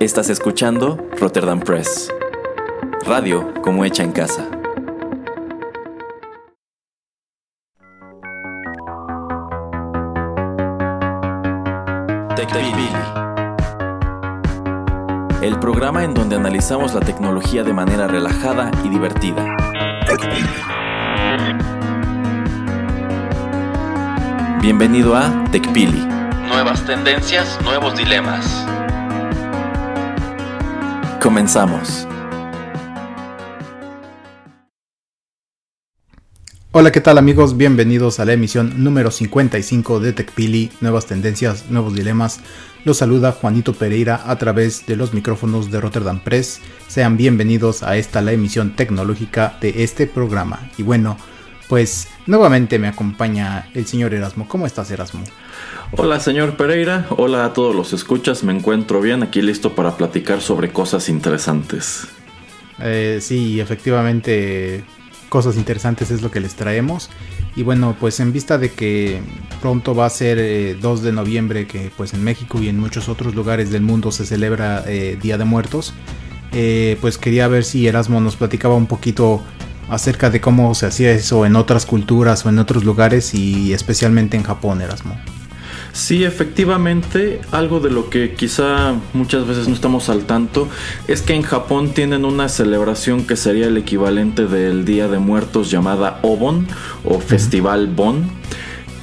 Estás escuchando Rotterdam Press. Radio como hecha en casa. TechPili. El programa en donde analizamos la tecnología de manera relajada y divertida. Bienvenido a TechPili. Nuevas tendencias, nuevos dilemas. Comenzamos. Hola, ¿qué tal amigos? Bienvenidos a la emisión número 55 de TechPili, Nuevas Tendencias, Nuevos Dilemas. Los saluda Juanito Pereira a través de los micrófonos de Rotterdam Press. Sean bienvenidos a esta la emisión tecnológica de este programa. Y bueno, pues nuevamente me acompaña el señor Erasmo. ¿Cómo estás, Erasmo? Hola, señor Pereira. Hola a todos los escuchas. Me encuentro bien aquí listo para platicar sobre cosas interesantes. Eh, sí, efectivamente, cosas interesantes es lo que les traemos. Y bueno, pues en vista de que pronto va a ser 2 eh, de noviembre, que pues en México y en muchos otros lugares del mundo se celebra eh, Día de Muertos, pues quería ver si Erasmo nos platicaba un poquito acerca de cómo se hacía eso en otras culturas o en otros lugares y especialmente en Japón, Erasmo. Sí, efectivamente, algo de lo que quizá muchas veces no estamos al tanto es que en Japón tienen una celebración que sería el equivalente del Día de Muertos llamada Obon o Festival Bon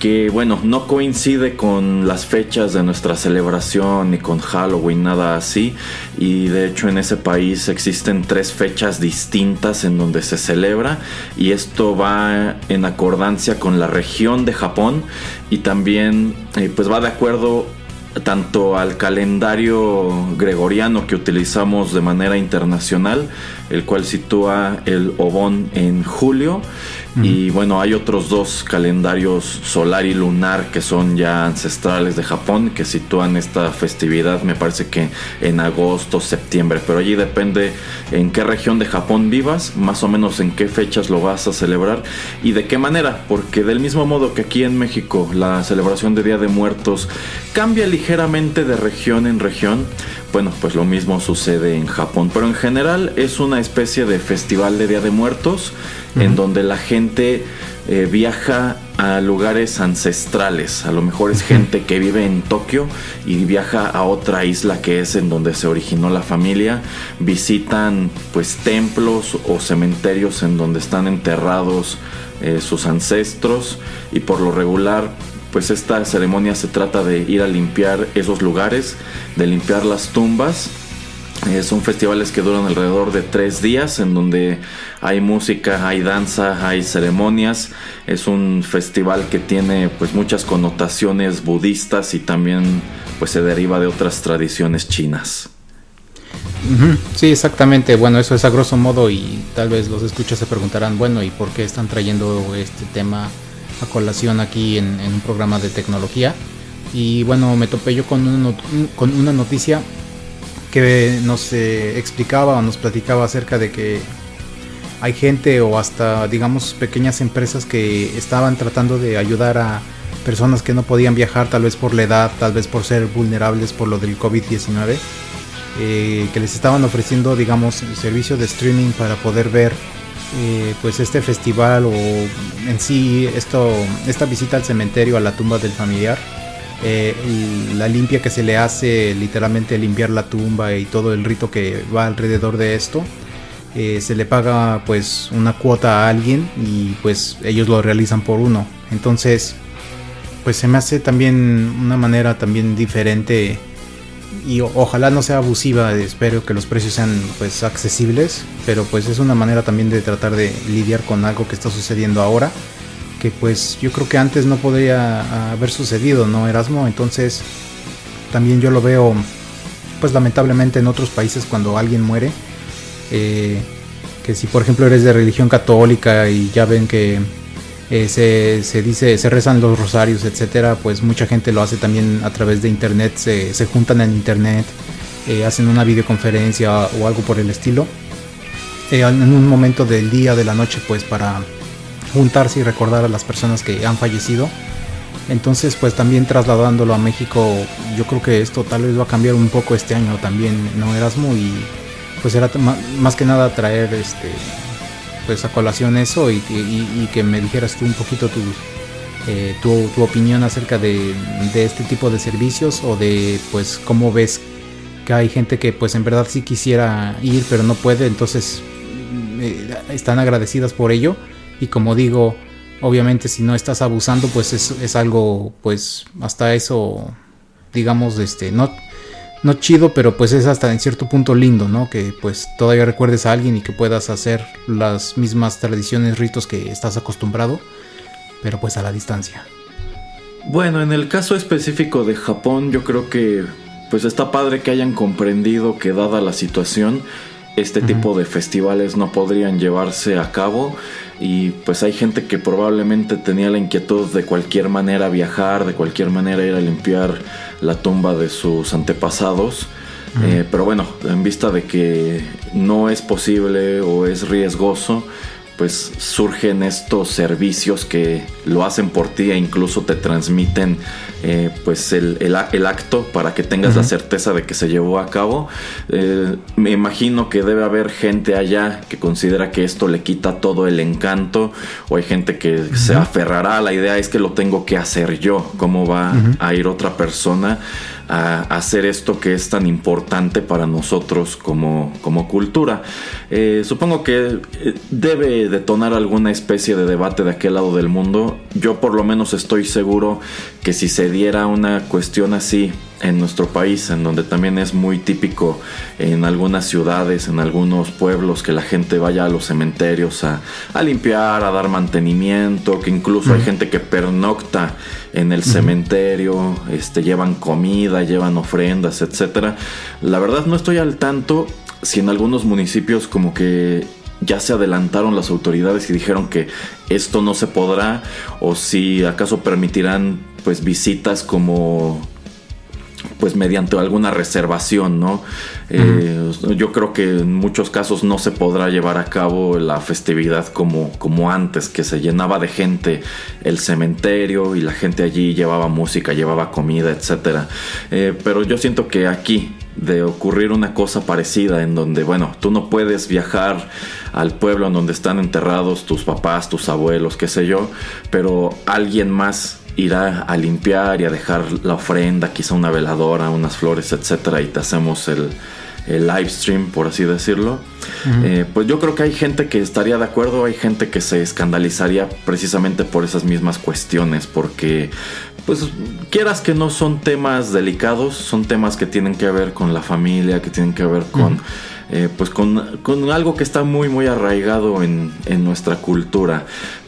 que bueno, no coincide con las fechas de nuestra celebración ni con Halloween, nada así. Y de hecho en ese país existen tres fechas distintas en donde se celebra y esto va en acordancia con la región de Japón y también eh, pues va de acuerdo tanto al calendario gregoriano que utilizamos de manera internacional, el cual sitúa el Obon en julio, y bueno, hay otros dos calendarios solar y lunar que son ya ancestrales de Japón, que sitúan esta festividad, me parece que en agosto, septiembre, pero allí depende en qué región de Japón vivas, más o menos en qué fechas lo vas a celebrar y de qué manera, porque del mismo modo que aquí en México la celebración de Día de Muertos cambia ligeramente de región en región, bueno, pues lo mismo sucede en Japón, pero en general es una especie de festival de Día de Muertos en donde la gente eh, viaja a lugares ancestrales. A lo mejor es gente que vive en Tokio y viaja a otra isla que es en donde se originó la familia. Visitan pues templos o cementerios en donde están enterrados eh, sus ancestros y por lo regular pues esta ceremonia se trata de ir a limpiar esos lugares, de limpiar las tumbas. Eh, son festivales que duran alrededor de tres días en donde hay música, hay danza, hay ceremonias. Es un festival que tiene pues muchas connotaciones budistas y también pues se deriva de otras tradiciones chinas. Sí, exactamente. Bueno, eso es a grosso modo y tal vez los escuchas se preguntarán, bueno, ¿y por qué están trayendo este tema a colación aquí en, un programa de tecnología. Y bueno, me topé yo con una, con una noticia que nos eh, explicaba o nos platicaba acerca de que hay gente o hasta digamos pequeñas empresas que estaban tratando de ayudar a personas que no podían viajar tal vez por la edad, tal vez por ser vulnerables por lo del COVID-19, eh, que les estaban ofreciendo digamos el servicio de streaming para poder ver eh, pues este festival o en sí esto, esta visita al cementerio, a la tumba del familiar, eh, la limpia que se le hace, literalmente limpiar la tumba y todo el rito que va alrededor de esto, eh, se le paga pues una cuota a alguien y pues ellos lo realizan por uno. Entonces, pues se me hace también una manera también diferente y ojalá no sea abusiva, espero que los precios sean pues accesibles, pero pues es una manera también de tratar de lidiar con algo que está sucediendo ahora, que pues yo creo que antes no podría haber sucedido, ¿no, Erasmo? Entonces también yo lo veo pues lamentablemente en otros países cuando alguien muere, eh, que si por ejemplo eres de religión católica y ya ven que eh, se, dice, se rezan los rosarios, etcétera, pues mucha gente lo hace también a través de internet, se, juntan en internet, eh, hacen una videoconferencia o algo por el estilo, en un momento del día, de la noche, pues para juntarse y recordar a las personas que han fallecido. Entonces, pues también trasladándolo a México, yo creo que esto tal vez va a cambiar un poco este año también, ¿no, Erasmo? Y pues era más que nada traer este pues a colación eso y, que me dijeras tú un poquito tu, eh, tu, tu, opinión acerca de, de, este tipo de servicios o de pues cómo ves que hay gente que pues en verdad sí quisiera ir pero no puede, entonces eh, están agradecidas por ello y como digo, obviamente si no estás abusando pues es, es algo pues hasta eso digamos este no no chido, pero pues es hasta en cierto punto lindo, ¿no? Que pues todavía recuerdes a alguien y que puedas hacer las mismas tradiciones, ritos que estás acostumbrado, pero pues a la distancia. Bueno, en el caso específico de Japón, yo creo que pues está padre que hayan comprendido que dada la situación, este tipo de festivales no podrían llevarse a cabo y pues hay gente que probablemente tenía la inquietud de cualquier manera viajar, de cualquier manera ir a limpiar la tumba de sus antepasados. Eh, pero bueno, en vista de que no es posible o es riesgoso, pues surgen estos servicios que lo hacen por ti e incluso te transmiten eh, pues el, el, acto para que tengas la certeza de que se llevó a cabo. Eh, me imagino que debe haber gente allá que considera que esto le quita todo el encanto o hay gente que se aferrará a la idea es que lo tengo que hacer yo, cómo va a ir otra persona a hacer esto que es tan importante para nosotros como, como cultura. Eh, supongo que eh, debe detonar alguna especie de debate de aquel lado del mundo. Yo por lo menos estoy seguro que si se diera una cuestión así en nuestro país, en donde también es muy típico en algunas ciudades, en algunos pueblos, que la gente vaya a los cementerios a, limpiar, a dar mantenimiento, que incluso hay gente que pernocta en el cementerio, este, llevan comida, llevan ofrendas, etc. La verdad no estoy al tanto si en algunos municipios como que ya se adelantaron las autoridades y dijeron que esto no se podrá o si acaso permitirán pues visitas como pues mediante alguna reservación, ¿no? Eh, yo creo que en muchos casos no se podrá llevar a cabo la festividad como, como antes, que se llenaba de gente el cementerio y la gente allí llevaba música, llevaba comida, etc. Eh, pero yo siento que aquí de ocurrir una cosa parecida en donde, bueno, tú no puedes viajar al pueblo en donde están enterrados tus papás, tus abuelos, qué sé yo, pero alguien más irá a limpiar y a dejar la ofrenda, quizá una veladora, unas flores, etcétera, y te hacemos el, el live stream, por así decirlo. Eh, pues yo creo que hay gente que estaría de acuerdo, hay gente que se escandalizaría precisamente por esas mismas cuestiones, porque pues quieras que no son temas delicados, son temas que tienen que ver con la familia, que tienen que ver con, eh, pues con, con, algo que está muy, muy arraigado en, en nuestra cultura.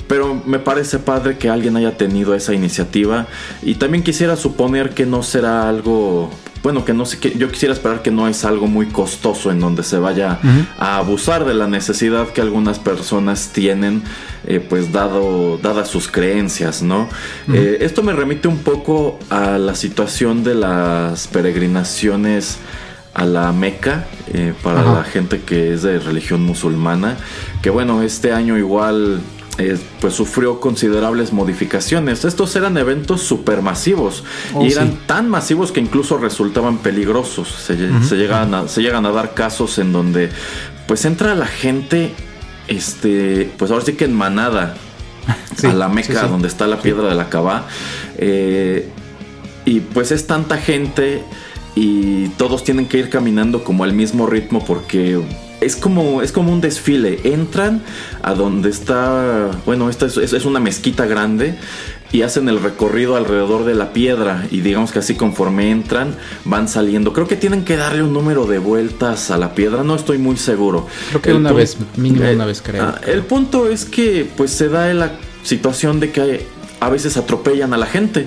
Pero me parece padre que alguien haya tenido esa iniciativa. Y también quisiera suponer que no será algo bueno, que no sé, que yo quisiera esperar que no es algo muy costoso en donde se vaya a abusar de la necesidad que algunas personas tienen, eh, pues dado, dadas sus creencias, ¿no? Eh, esto me remite un poco a la situación de las peregrinaciones a la Meca eh, para la gente que es de religión musulmana, que bueno, este año igual eh, pues sufrió considerables modificaciones. Estos eran eventos supermasivos y oh, eran tan masivos que incluso resultaban peligrosos. Se, llegan a, se llegan a dar casos en donde pues entra la gente, este, pues ahora sí que en manada a la Meca, donde está la piedra de la Cabá. Eh, y pues es tanta gente y todos tienen que ir caminando como al mismo ritmo porque es como, es como un desfile. Entran a donde está, bueno, esta es, una mezquita grande y hacen el recorrido alrededor de la piedra y digamos que así conforme entran van saliendo. Creo que tienen que darle un número de vueltas a la piedra, no estoy muy seguro. Creo que una vez, mínimo una vez creo. Ah, el punto es que pues se da la situación de que a veces atropellan a la gente.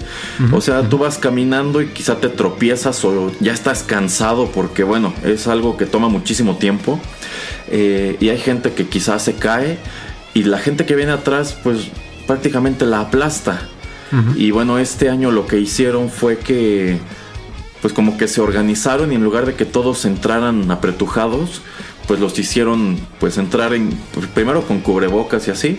o sea, tú vas caminando y quizá te tropiezas o ya estás cansado porque, bueno, es algo que toma muchísimo tiempo. Eh, y hay gente que quizás se cae y la gente que viene atrás, pues prácticamente la aplasta. Y bueno, este año lo que hicieron fue que, pues como que se organizaron y en lugar de que todos entraran apretujados, pues los hicieron pues entrar en, pues, primero con cubrebocas y así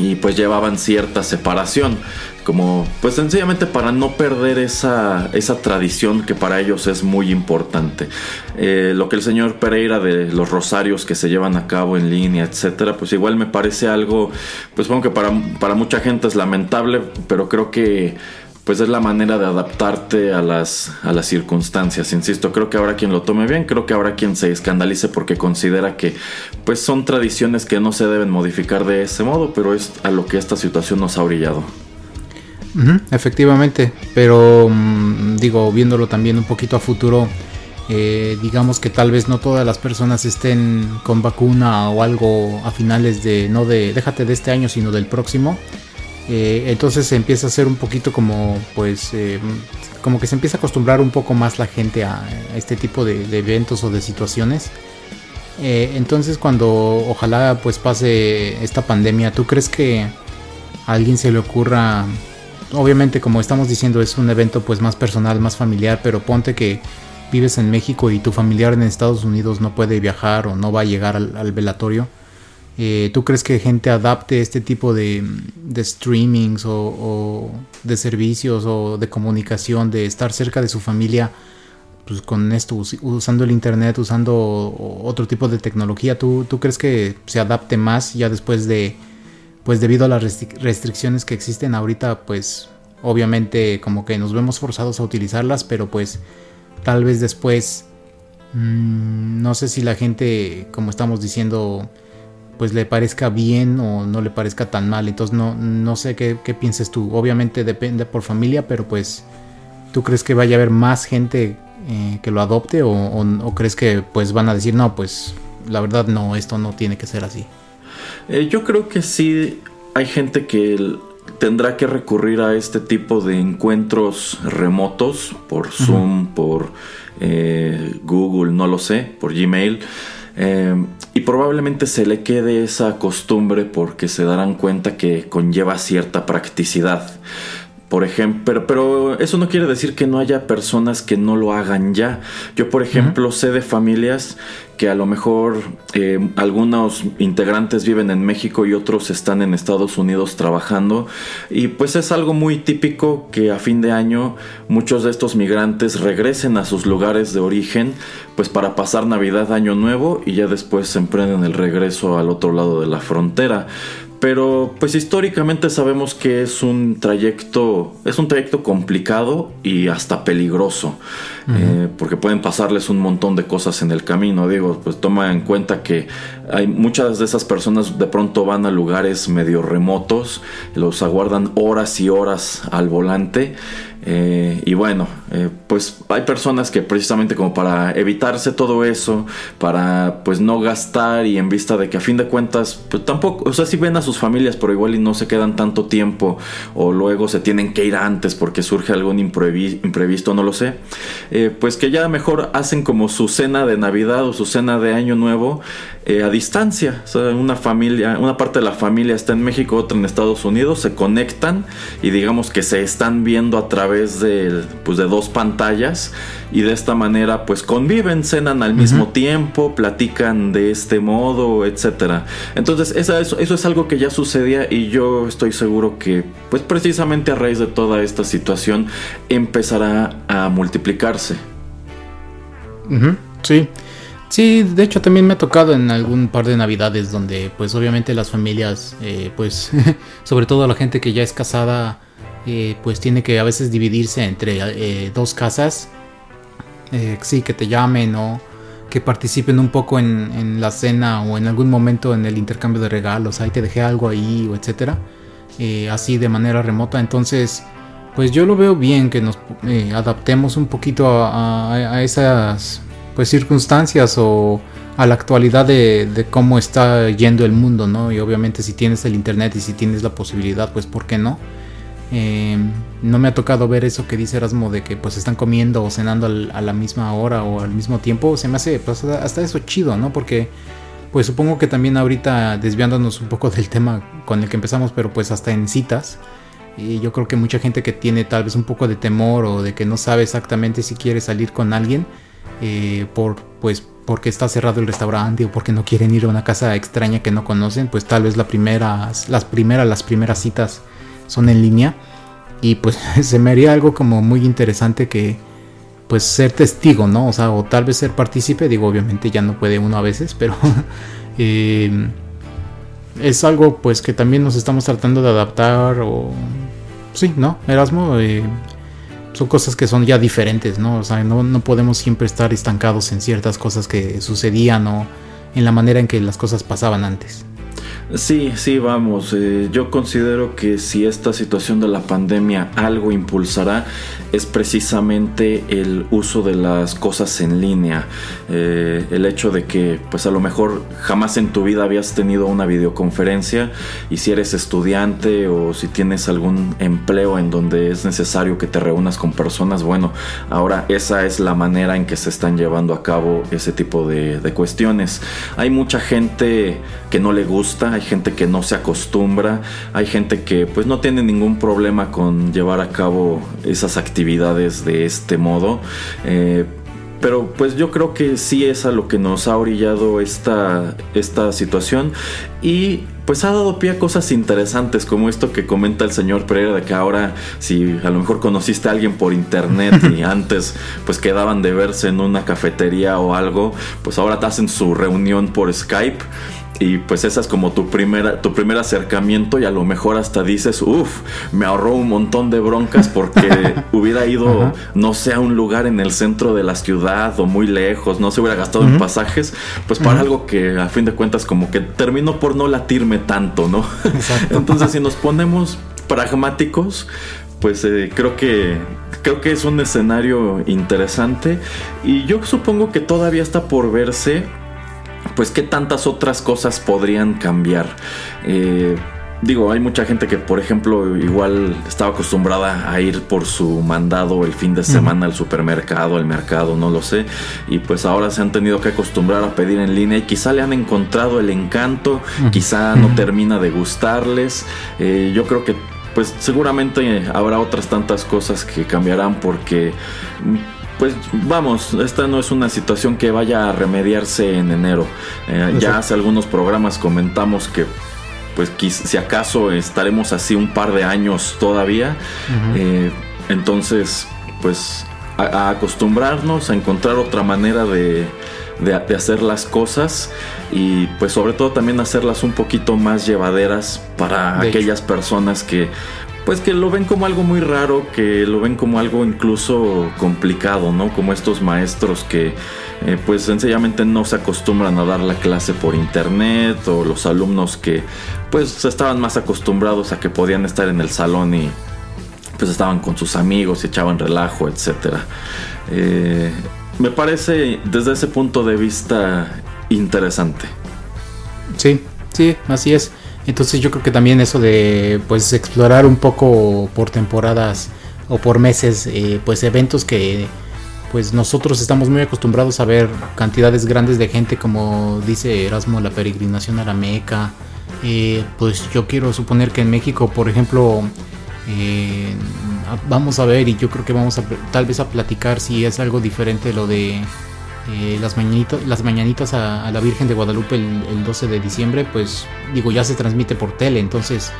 y pues llevaban cierta separación como pues sencillamente para no perder esa, esa tradición que para ellos es muy importante. Eh, lo que el señor Pereira de los rosarios que se llevan a cabo en línea etcétera pues igual me parece algo pues supongo que para, para mucha gente es lamentable pero creo que pues es la manera de adaptarte a las, a las circunstancias. Insisto, creo que habrá quien lo tome bien, creo que habrá quien se escandalice porque considera que pues son tradiciones que no se deben modificar de ese modo, pero es a lo que esta situación nos ha orillado. efectivamente, pero mm, digo, viéndolo también un poquito a futuro, eh, digamos que tal vez no todas las personas estén con vacuna o algo a finales de, no de, déjate de este año, sino del próximo. Eh, entonces se empieza a hacer un poquito como, pues, eh, como que se empieza a acostumbrar un poco más la gente a, este tipo de, eventos o de situaciones. Eh, entonces cuando ojalá pues pase esta pandemia, ¿tú crees que a alguien se le ocurra, obviamente como estamos diciendo es un evento pues más personal, más familiar, pero ponte que vives en México y tu familiar en Estados Unidos no puede viajar o no va a llegar al velatorio? Eh, ¿Tú crees que gente adapte este tipo de, streamings o, de servicios o de comunicación, de estar cerca de su familia, pues con esto, usando el internet, usando otro tipo de tecnología? ¿Tú, ¿Tú crees que se adapte más ya después de, pues debido a las restricciones que existen ahorita, pues obviamente como que nos vemos forzados a utilizarlas, pero pues tal vez después, mm, no sé si la gente, como estamos diciendo, pues le parezca bien o no le parezca tan mal. Entonces no, no sé qué, qué pienses tú. Obviamente depende por familia, pero pues tú crees que vaya a haber más gente eh, que lo adopte o, crees que pues van a decir no, pues la verdad no, esto no tiene que ser así. Eh, yo creo que sí hay gente que tendrá que recurrir a este tipo de encuentros remotos por Zoom, por eh, Google, no lo sé, por Gmail. Eh, y probablemente se le quede esa costumbre porque se darán cuenta que conlleva cierta practicidad. Por ejemplo, pero, eso no quiere decir que no haya personas que no lo hagan ya. Yo, por ejemplo, sé de familias que a lo mejor eh, algunos integrantes viven en México y otros están en Estados Unidos trabajando. Y pues es algo muy típico que a fin de año muchos de estos migrantes regresen a sus lugares de origen, pues para pasar Navidad, Año Nuevo y ya después se emprenden el regreso al otro lado de la frontera. Pero pues históricamente sabemos que es un trayecto, es un trayecto complicado y hasta peligroso, eh, porque pueden pasarles un montón de cosas en el camino. Digo, pues toma en cuenta que hay muchas de esas personas de pronto van a lugares medio remotos, los aguardan horas y horas al volante eh, y bueno, eh, pues hay personas que precisamente como para evitarse todo eso, para pues no gastar y en vista de que a fin de cuentas, pues tampoco, o sea, si ven a sus familias, pero igual y no se quedan tanto tiempo o luego se tienen que ir antes porque surge algún imprevisto, no lo sé, eh, pues que ya mejor hacen como su cena de Navidad o su cena de Año Nuevo a distancia. O sea, una familia, una parte de la familia está en México, otra en Estados Unidos, se conectan y digamos que se están viendo a través de, pues, de dos pantallas y de esta manera pues conviven, cenan al mismo tiempo, platican de este modo, etcétera. Entonces eso, eso es algo que ya sucedía y yo estoy seguro que pues precisamente a raíz de toda esta situación empezará a multiplicarse. Sí. Sí, de hecho también me ha tocado en algún par de navidades donde pues obviamente las familias, eh, pues sobre todo la gente que ya es casada, eh, pues tiene que a veces dividirse entre eh, dos casas. Sí, que te llamen o que participen un poco en, la cena o en algún momento en el intercambio de regalos. Ahí te dejé algo ahí o etcétera. así de manera remota. Entonces, pues yo lo veo bien que nos adaptemos un poquito a, esas pues circunstancias o a la actualidad de, cómo está yendo el mundo, ¿no? Y obviamente si tienes el internet y si tienes la posibilidad, pues ¿por qué no? Eh, no me ha tocado ver eso que dice Erasmo de que pues están comiendo o cenando a la misma hora o al mismo tiempo. Se me hace pues, hasta eso chido, ¿no? Porque pues supongo que también ahorita desviándonos un poco del tema con el que empezamos, pero pues hasta en citas. Y yo creo que mucha gente que tiene tal vez un poco de temor o de que no sabe exactamente si quiere salir con alguien, eh, por pues porque está cerrado el restaurante o porque no quieren ir a una casa extraña que no conocen, pues tal vez la primera, las primeras, las primeras citas son en línea. Y pues se me haría algo como muy interesante que pues ser testigo, ¿no? O sea, o tal vez ser partícipe, digo, obviamente ya no puede uno a veces, pero eh, es algo pues que también nos estamos tratando de adaptar o... Sí, ¿no? Erasmo, eh, son cosas que son ya diferentes, ¿no? O sea, no, no, podemos siempre estar estancados en ciertas cosas que sucedían o en la manera en que las cosas pasaban antes. Sí, sí, vamos. Eh, yo considero que si esta situación de la pandemia algo impulsará es precisamente el uso de las cosas en línea. Eh, el hecho de que, pues a lo mejor jamás en tu vida habías tenido una videoconferencia y si eres estudiante o si tienes algún empleo en donde es necesario que te reúnas con personas, bueno, ahora esa es la manera en que se están llevando a cabo ese tipo de, de cuestiones. Hay mucha gente que no le gusta hay gente que no se acostumbra, hay gente que pues no tiene ningún problema con llevar a cabo esas actividades de este modo. Eh, pero pues yo creo que sí es a lo que nos ha orillado esta, esta situación y pues ha dado pie a cosas interesantes como esto que comenta el señor Pereira de que ahora si a lo mejor conociste a alguien por internet y antes pues quedaban de verse en una cafetería o algo, pues ahora te hacen su reunión por Skype y pues esa es como tu, primera, tu primer acercamiento y a lo mejor hasta dices, uff, me ahorró un montón de broncas porque hubiera ido, no sé, a un lugar en el centro de la ciudad o muy lejos, no se hubiera gastado en pasajes, pues para algo que a fin de cuentas como que terminó por no latirme tanto, ¿no? Entonces si nos ponemos pragmáticos, pues eh, creo que creo que es un escenario interesante y yo supongo que todavía está por verse pues qué tantas otras cosas podrían cambiar. Eh, digo, hay mucha gente que, por ejemplo, igual estaba acostumbrada a ir por su mandado el fin de semana al supermercado, al mercado, no lo sé. Y pues ahora se han tenido que acostumbrar a pedir en línea y quizá le han encontrado el encanto, quizá no termina de gustarles. Eh, yo creo que pues seguramente habrá otras tantas cosas que cambiarán porque pues vamos, esta no es una situación que vaya a remediarse en enero. Eh, ya hace algunos programas comentamos que pues si acaso estaremos así un par de años todavía. Eh, entonces, pues a, acostumbrarnos a encontrar otra manera de, de, hacer las cosas y pues sobre todo también hacerlas un poquito más llevaderas para aquellas personas que pues que lo ven como algo muy raro, que lo ven como algo incluso complicado, ¿no? Como estos maestros que eh, pues sencillamente no se acostumbran a dar la clase por internet o los alumnos que pues estaban más acostumbrados a que podían estar en el salón y pues estaban con sus amigos y echaban relajo, etcétera. Eh, me parece desde ese punto de vista interesante. Sí, sí, así es. Entonces yo creo que también eso de pues explorar un poco por temporadas o por meses eh, pues eventos que pues nosotros estamos muy acostumbrados a ver cantidades grandes de gente como dice Erasmo la peregrinación a la Meca. Eh, pues yo quiero suponer que en México por ejemplo eh, vamos a ver y yo creo que vamos a tal vez a platicar si es algo diferente lo de eh, las, mañanitas, las mañanitas a, la Virgen de Guadalupe el, el 12 de diciembre, pues digo, ya se transmite por tele, entonces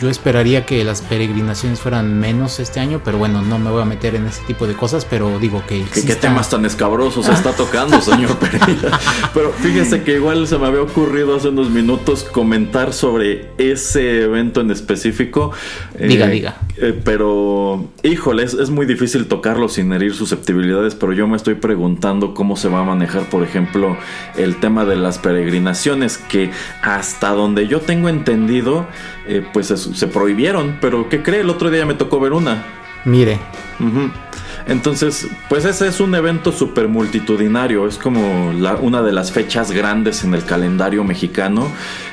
yo esperaría que las peregrinaciones fueran menos este año, pero bueno, no me voy a meter en ese tipo de cosas, pero digo que... ¿Qué, temas tan escabrosos está tocando, señor Pereira? Pero fíjese que igual se me había ocurrido hace unos minutos comentar sobre ese evento en específico. Diga, eh, diga. Eh, pero, híjole, es, muy difícil tocarlo sin herir susceptibilidades, pero yo me estoy preguntando cómo se va a manejar, por ejemplo, el tema de las peregrinaciones, que hasta donde yo tengo entendido, eh, pues se prohibieron, pero ¿qué cree? El otro día me tocó ver una. Mire. Entonces, pues ese es un evento súper multitudinario, es como una de las fechas grandes en el calendario mexicano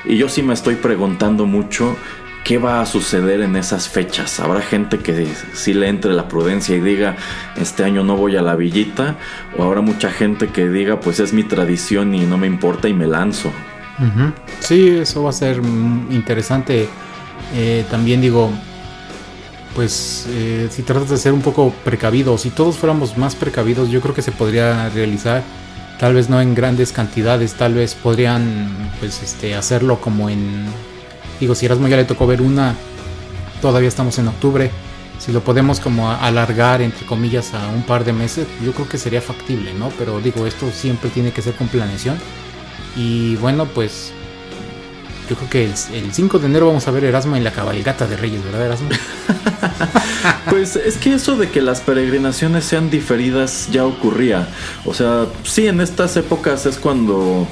y yo sí me estoy preguntando mucho qué va a suceder en esas fechas. Habrá gente que sí le entre la prudencia y diga, este año no voy a la villita, o habrá mucha gente que diga, pues es mi tradición y no me importa y me lanzo. Sí, eso va a ser interesante eh, también digo, pues eh, si tratas de ser un poco precavido, si todos fuéramos más precavidos, yo creo que se podría realizar. tal vez no en grandes cantidades, tal vez podrían pues este hacerlo como en digo, si Erasmo ya le tocó ver una, todavía estamos en octubre, si lo podemos como alargar entre comillas a un par de meses, yo creo que sería factible, ¿no? Pero digo, esto siempre tiene que ser con planeación. Y bueno, pues yo creo que el, 5 de enero vamos a ver Erasmo en la cabalgata de Reyes, ¿verdad, Erasmo? pues es que eso de que las peregrinaciones sean diferidas ya ocurría. O sea, sí, en estas épocas es cuando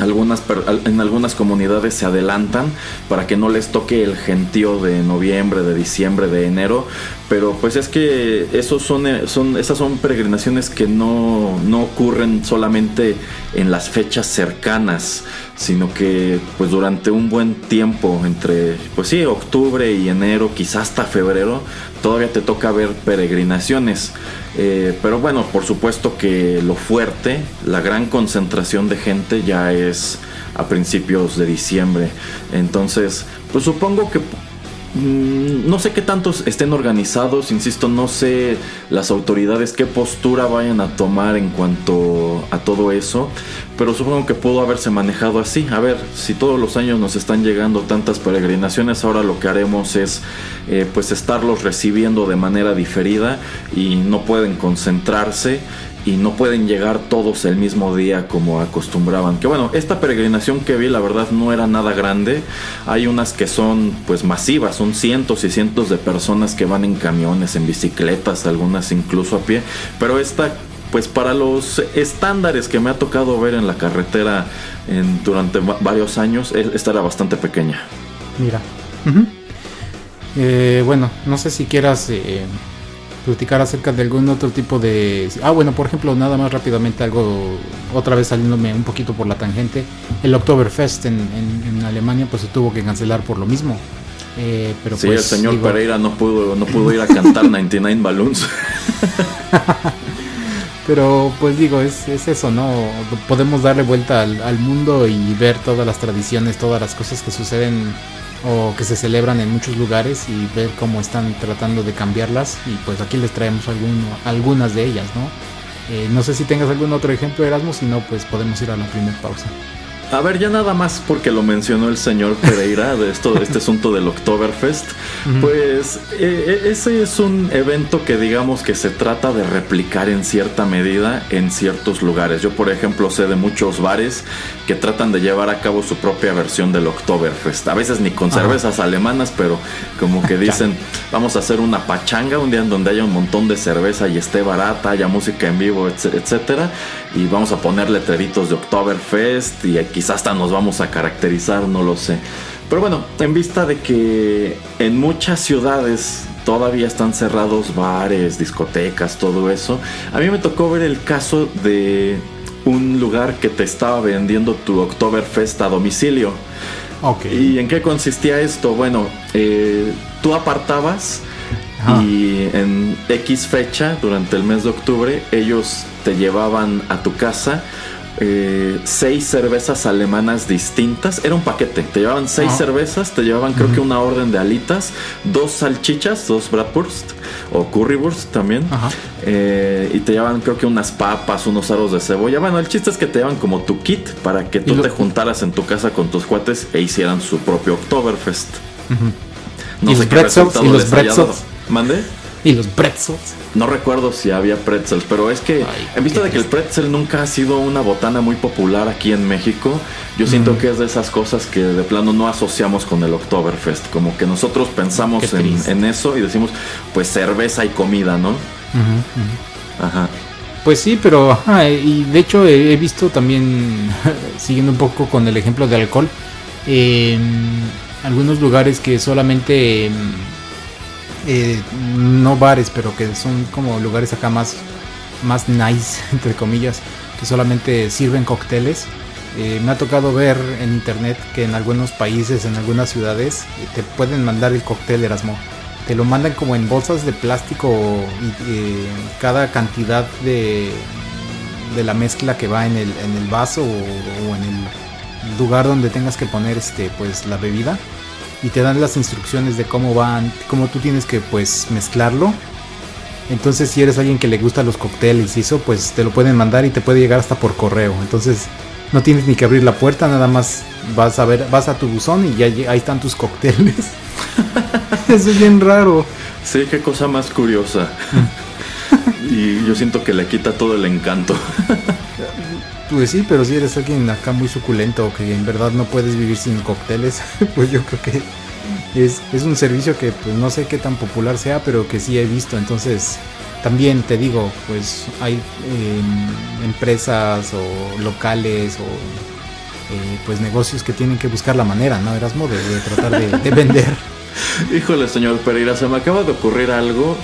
algunas, en algunas comunidades se adelantan para que no les toque el gentío de noviembre, de diciembre, de enero, pero pues es que esos son, eh, son, esas son peregrinaciones que no, no ocurren solamente en las fechas cercanas, sino que pues durante un buen tiempo, entre pues sí, octubre y enero, quizás hasta febrero, todavía te toca ver peregrinaciones. Eh, pero bueno, por supuesto que lo fuerte, la gran concentración de gente ya es a principios de diciembre. Entonces, pues supongo que no sé qué tantos estén organizados, insisto, no sé las autoridades qué postura vayan a tomar en cuanto a todo eso, pero supongo que pudo haberse manejado así. A ver, si todos los años nos están llegando tantas peregrinaciones, ahora lo que haremos es eh, pues estarlos recibiendo de manera diferida y no pueden concentrarse y no pueden llegar todos el mismo día como acostumbraban. Que bueno, esta peregrinación que vi la verdad no era nada grande. Hay unas que son pues masivas, son cientos y cientos de personas que van en camiones, en bicicletas, algunas incluso a pie, pero esta pues para los estándares que me ha tocado ver en la carretera en, durante varios años, e, esta era bastante pequeña. Mira. Eh, bueno, no sé si quieras eh, platicar acerca de algún otro tipo de... Ah, bueno, por ejemplo, nada más rápidamente algo, otra vez saliéndome un poquito por la tangente, el Oktoberfest en, en, Alemania pues se tuvo que cancelar por lo mismo. Eh, pero sí, el pues, señor Pereira no pudo, no pudo ir a cantar 99 Balloons. pero pues digo, es, es, eso, ¿no? Podemos darle vuelta al, al mundo y ver todas las tradiciones, todas las cosas que suceden o que se celebran en muchos lugares y ver cómo están tratando de cambiarlas y pues aquí les traemos alguno, algunas de ellas, ¿no? Eh, no sé si tengas algún otro ejemplo, Erasmus, si no, pues podemos ir a la primera pausa. A ver, ya nada más porque lo mencionó el señor Pereira de esto, este asunto del Oktoberfest. Pues e, e, ese es un evento que digamos que se trata de replicar en cierta medida en ciertos lugares. Yo, por ejemplo, sé de muchos bares que tratan de llevar a cabo su propia versión del Oktoberfest. A veces ni con cervezas alemanas, pero como que dicen, vamos a hacer una pachanga un día en donde haya un montón de cerveza y esté barata, haya música en vivo, etcétera, y vamos a poner letreritos de Oktoberfest y quizás hasta nos vamos a caracterizar, no lo sé. Pero bueno, en vista de que en muchas ciudades todavía están cerrados bares, discotecas, todo eso, a mí me tocó ver el caso de un lugar que te estaba vendiendo tu Oktoberfest a domicilio. ¿Y en qué consistía esto? Bueno, eh, tú apartabas y en X fecha, durante el mes de octubre, ellos te llevaban a tu casa eh, seis cervezas alemanas distintas. Era un paquete. Te llevaban seis cervezas, te llevaban creo que una orden de alitas, dos salchichas, dos bratwurst o currywurst también. Eh, y te llevaban creo que unas papas, unos aros de cebolla. Bueno, el chiste es que te llevan como tu kit para que tú te juntaras en tu casa con tus cuates e hicieran su propio Oktoberfest. No ¿Y, sé los pretzels, ¿Y los pretzels? ¿Mande? ¿Y los pretzels? No recuerdo si había pretzels, pero es que en vista de que el pretzel nunca ha sido una botana muy popular aquí en México, yo siento que es de esas cosas que de plano no asociamos con el Oktoberfest. Como que nosotros pensamos en, eso y decimos, pues cerveza y comida, ¿no? Ajá. Pues sí, pero y de hecho he, visto también, siguiendo un poco con el ejemplo de alcohol, algunos lugares que solamente eh, no bares, pero que son como lugares acá más, más nice, entre comillas, que solamente sirven cócteles. Eh, me ha tocado ver en internet que en algunos países, en algunas ciudades, eh, te pueden mandar el cóctel Erasmo. Te lo mandan como en bolsas de plástico y cada cantidad de, de la mezcla que va en el, en el vaso o, o, en el lugar donde tengas que poner este pues la bebida y te dan las instrucciones de cómo van, cómo tú tienes que pues mezclarlo Entonces, si eres alguien que le gusta los cócteles y eso, pues te lo pueden mandar y te puede llegar hasta por correo. Entonces, no tienes ni que abrir la puerta, nada más vas a ver, vas a tu buzón y ya ahí están tus cócteles. Eso es bien raro. Sí, qué cosa más curiosa. y yo siento que le quita todo el encanto. Pues sí, pero si eres alguien acá muy suculento o que en verdad no puedes vivir sin cócteles, pues yo creo que es, es un servicio que pues no sé qué tan popular sea, pero que sí he visto. Entonces, también te digo, pues hay em, empresas o locales o eh, pues negocios que tienen que buscar la manera, ¿no? Erasmo, de, de tratar de, de vender. Híjole, señor Pereira, se me acaba de ocurrir algo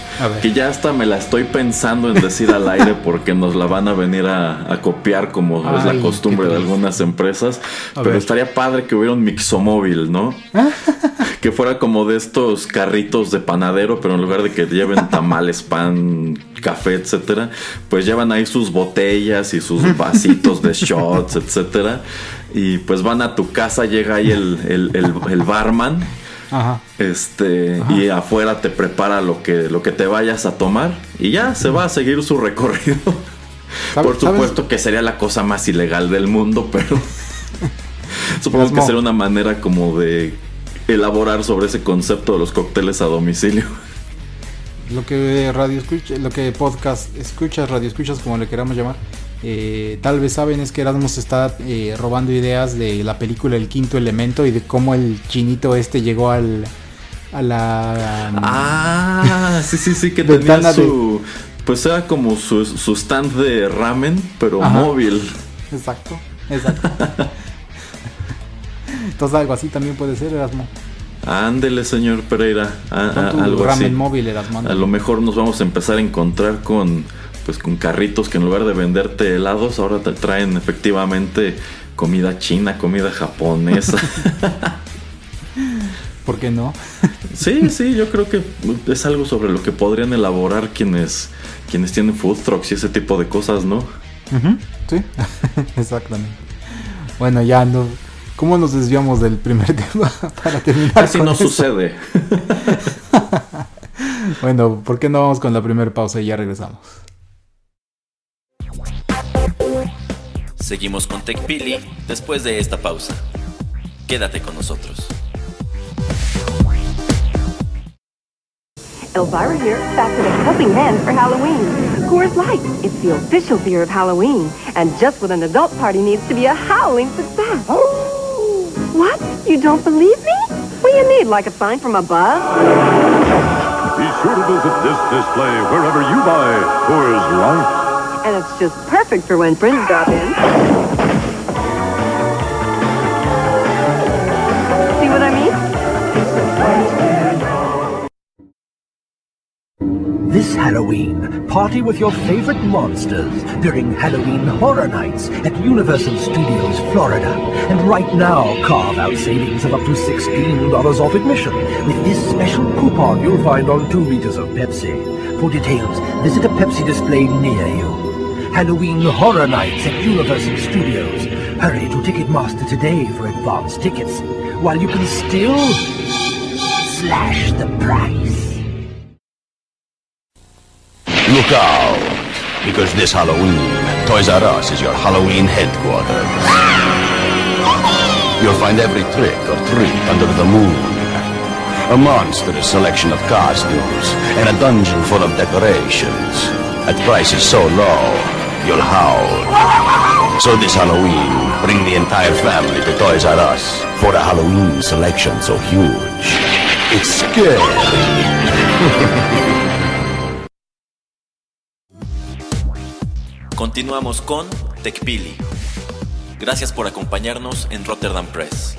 que ya hasta me la estoy pensando en decir al aire porque nos la van a venir a, copiar como es la costumbre de algunas empresas. pero estaría padre que hubiera un mixomóvil, ¿no? que fuera como de estos carritos de panadero, pero en lugar de que lleven tamales, pan, café, etcétera, pues llevan ahí sus botellas y sus vasitos de shots, etcétera. Y pues van a tu casa, llega ahí el, el barman Ajá. Este, y afuera te prepara lo que, lo que te vayas a tomar y ya se va a seguir su recorrido. Por supuesto que sería la cosa más ilegal del mundo, pero supongo que sería una manera como de elaborar sobre ese concepto de los cócteles a domicilio. Lo que radio escucha, lo que podcast escuchas, radio escuchas como le queramos llamar, eh, tal vez saben es que Erasmus está eh, robando ideas de la película El Quinto Elemento y de cómo el chinito este llegó al a la ah sí sí sí que tenía su pues era como su, su, stand de ramen pero móvil exacto exacto entonces algo así también puede ser Erasmo Ándele, señor Pereira. algo ramen móvil, Erasmo. A lo mejor nos vamos a empezar a encontrar con pues con carritos que en lugar de venderte helados ahora te traen efectivamente comida china, comida japonesa. ¿Por qué no? sí, sí, yo creo que es algo sobre lo que podrían elaborar quienes quienes tienen food trucks y ese tipo de cosas, ¿no? Sí, exactamente. Bueno, ya no. ¿Cómo nos desviamos del primer tema para terminar? Así no sucede. bueno, ¿por qué no vamos con la primera pausa y ya regresamos? Seguimos con TechPili después de esta pausa. Quédate con nosotros. Elvira here, back with a helping hand for Halloween. Coors Light, it's the official beer of Halloween. And just what an adult party needs to be a howling success. What? You don't believe me? What do you need, like a sign from above? Be sure to visit this display wherever you buy Coors Light. And it's just perfect for when friends drop in. See what I mean? This Halloween, party with your favorite monsters during Halloween Horror Nights at Universal Studios, Florida. And right now, carve out savings of up to $16 off admission with this special coupon you'll find on two liters of Pepsi. For details, visit a Pepsi display near you. Halloween Horror Nights at Universal Studios. Hurry to Ticketmaster today for advance tickets, while you can still slash the price. Look out, because this Halloween, Toys R Us is your Halloween headquarters. You'll find every trick or treat under the moon. A monstrous selection of costumes and a dungeon full of decorations at prices so low you'll howl. So this Halloween, bring the entire family to Toys R Us for a Halloween selection so huge. It's scary. Continuamos con TechPili. Gracias por acompañarnos en Rotterdam Press.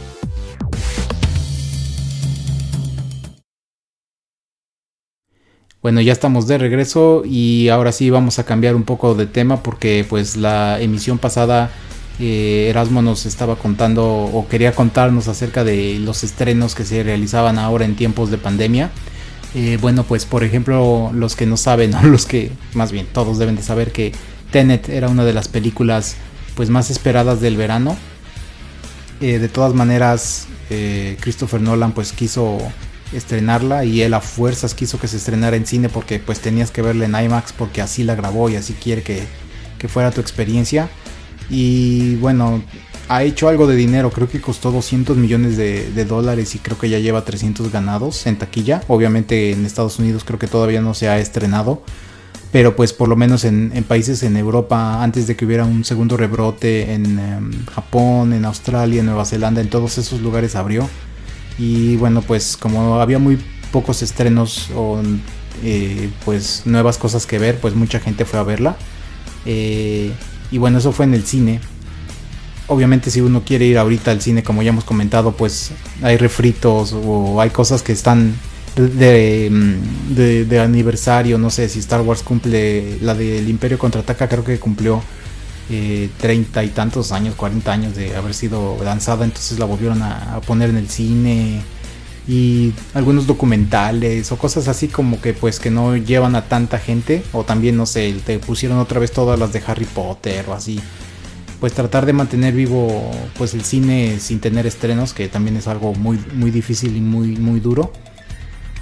Bueno, ya estamos de regreso y ahora sí vamos a cambiar un poco de tema porque pues la emisión pasada eh, Erasmo nos estaba contando o quería contarnos acerca de los estrenos que se realizaban ahora en tiempos de pandemia. Eh, bueno, pues por ejemplo, los que no saben, o los que más bien todos deben de saber que Tenet era una de las películas pues más esperadas del verano. Eh, de todas maneras, Christopher Nolan pues quiso estrenarla y él a fuerzas quiso que se estrenara en cine porque pues tenías que verla en IMAX porque así la grabó y así quiere que, que fuera tu experiencia. Y bueno, ha hecho algo de dinero, creo que costó 200 millones de, dólares y creo que ya lleva 300 ganados en taquilla. Obviamente en Estados Unidos creo que todavía no se ha estrenado, pero pues por lo menos en, países en Europa, antes de que hubiera un segundo rebrote, en em, Japón, en Australia, en Nueva Zelanda, en todos esos lugares abrió. Y bueno, pues como había muy pocos estrenos o eh, pues nuevas cosas que ver, pues mucha gente fue a verla. Eh, y bueno, eso fue en el cine obviamente si uno quiere ir ahorita al cine, como ya hemos comentado, pues hay refritos o hay cosas que están de, mm, aniversario, no sé si Star Wars cumple, la del Imperio Contraataca creo que cumplió eh, treinta y tantos años, 40 años de haber sido lanzada, entonces la volvieron a, poner en el cine y algunos documentales o cosas así como que pues que no llevan a tanta gente o también no sé, te pusieron otra vez todas las de Harry Potter o así. Pues tratar de mantener vivo pues el cine sin tener estrenos que también es algo muy muy difícil y muy muy duro.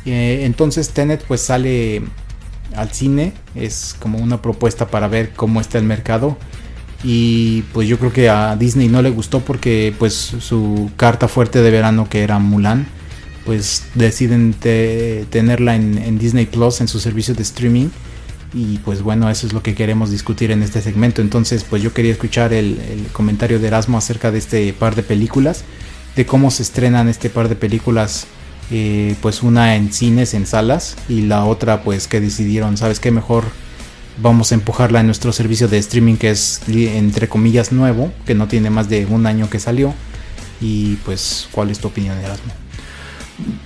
Eh, entonces Tenet pues sale al cine es como una propuesta para ver cómo está el mercado y pues yo creo que a Disney no le gustó porque pues su carta fuerte de verano que era Mulan pues deciden tenerla en, Disney Plus en su servicio de streaming y pues bueno, eso es lo que queremos discutir en este segmento. Entonces, pues yo quería escuchar el, comentario de Erasmo acerca de este par de películas, de cómo se estrenan este par de películas, eh, pues una en cines, en salas, y la otra pues que decidieron, ¿sabes qué? Mejor vamos a empujarla en nuestro servicio de streaming que es entre comillas nuevo, que no tiene más de un año que salió. Y pues, ¿cuál es tu opinión, Erasmo?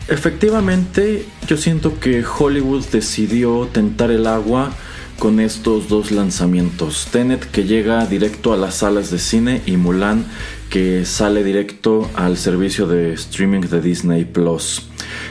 Efectivamente, yo siento que Hollywood decidió tentar el agua con estos dos lanzamientos. Tenet que llega directo a las salas de cine y Mulan que sale directo al servicio de streaming de Disney Plus.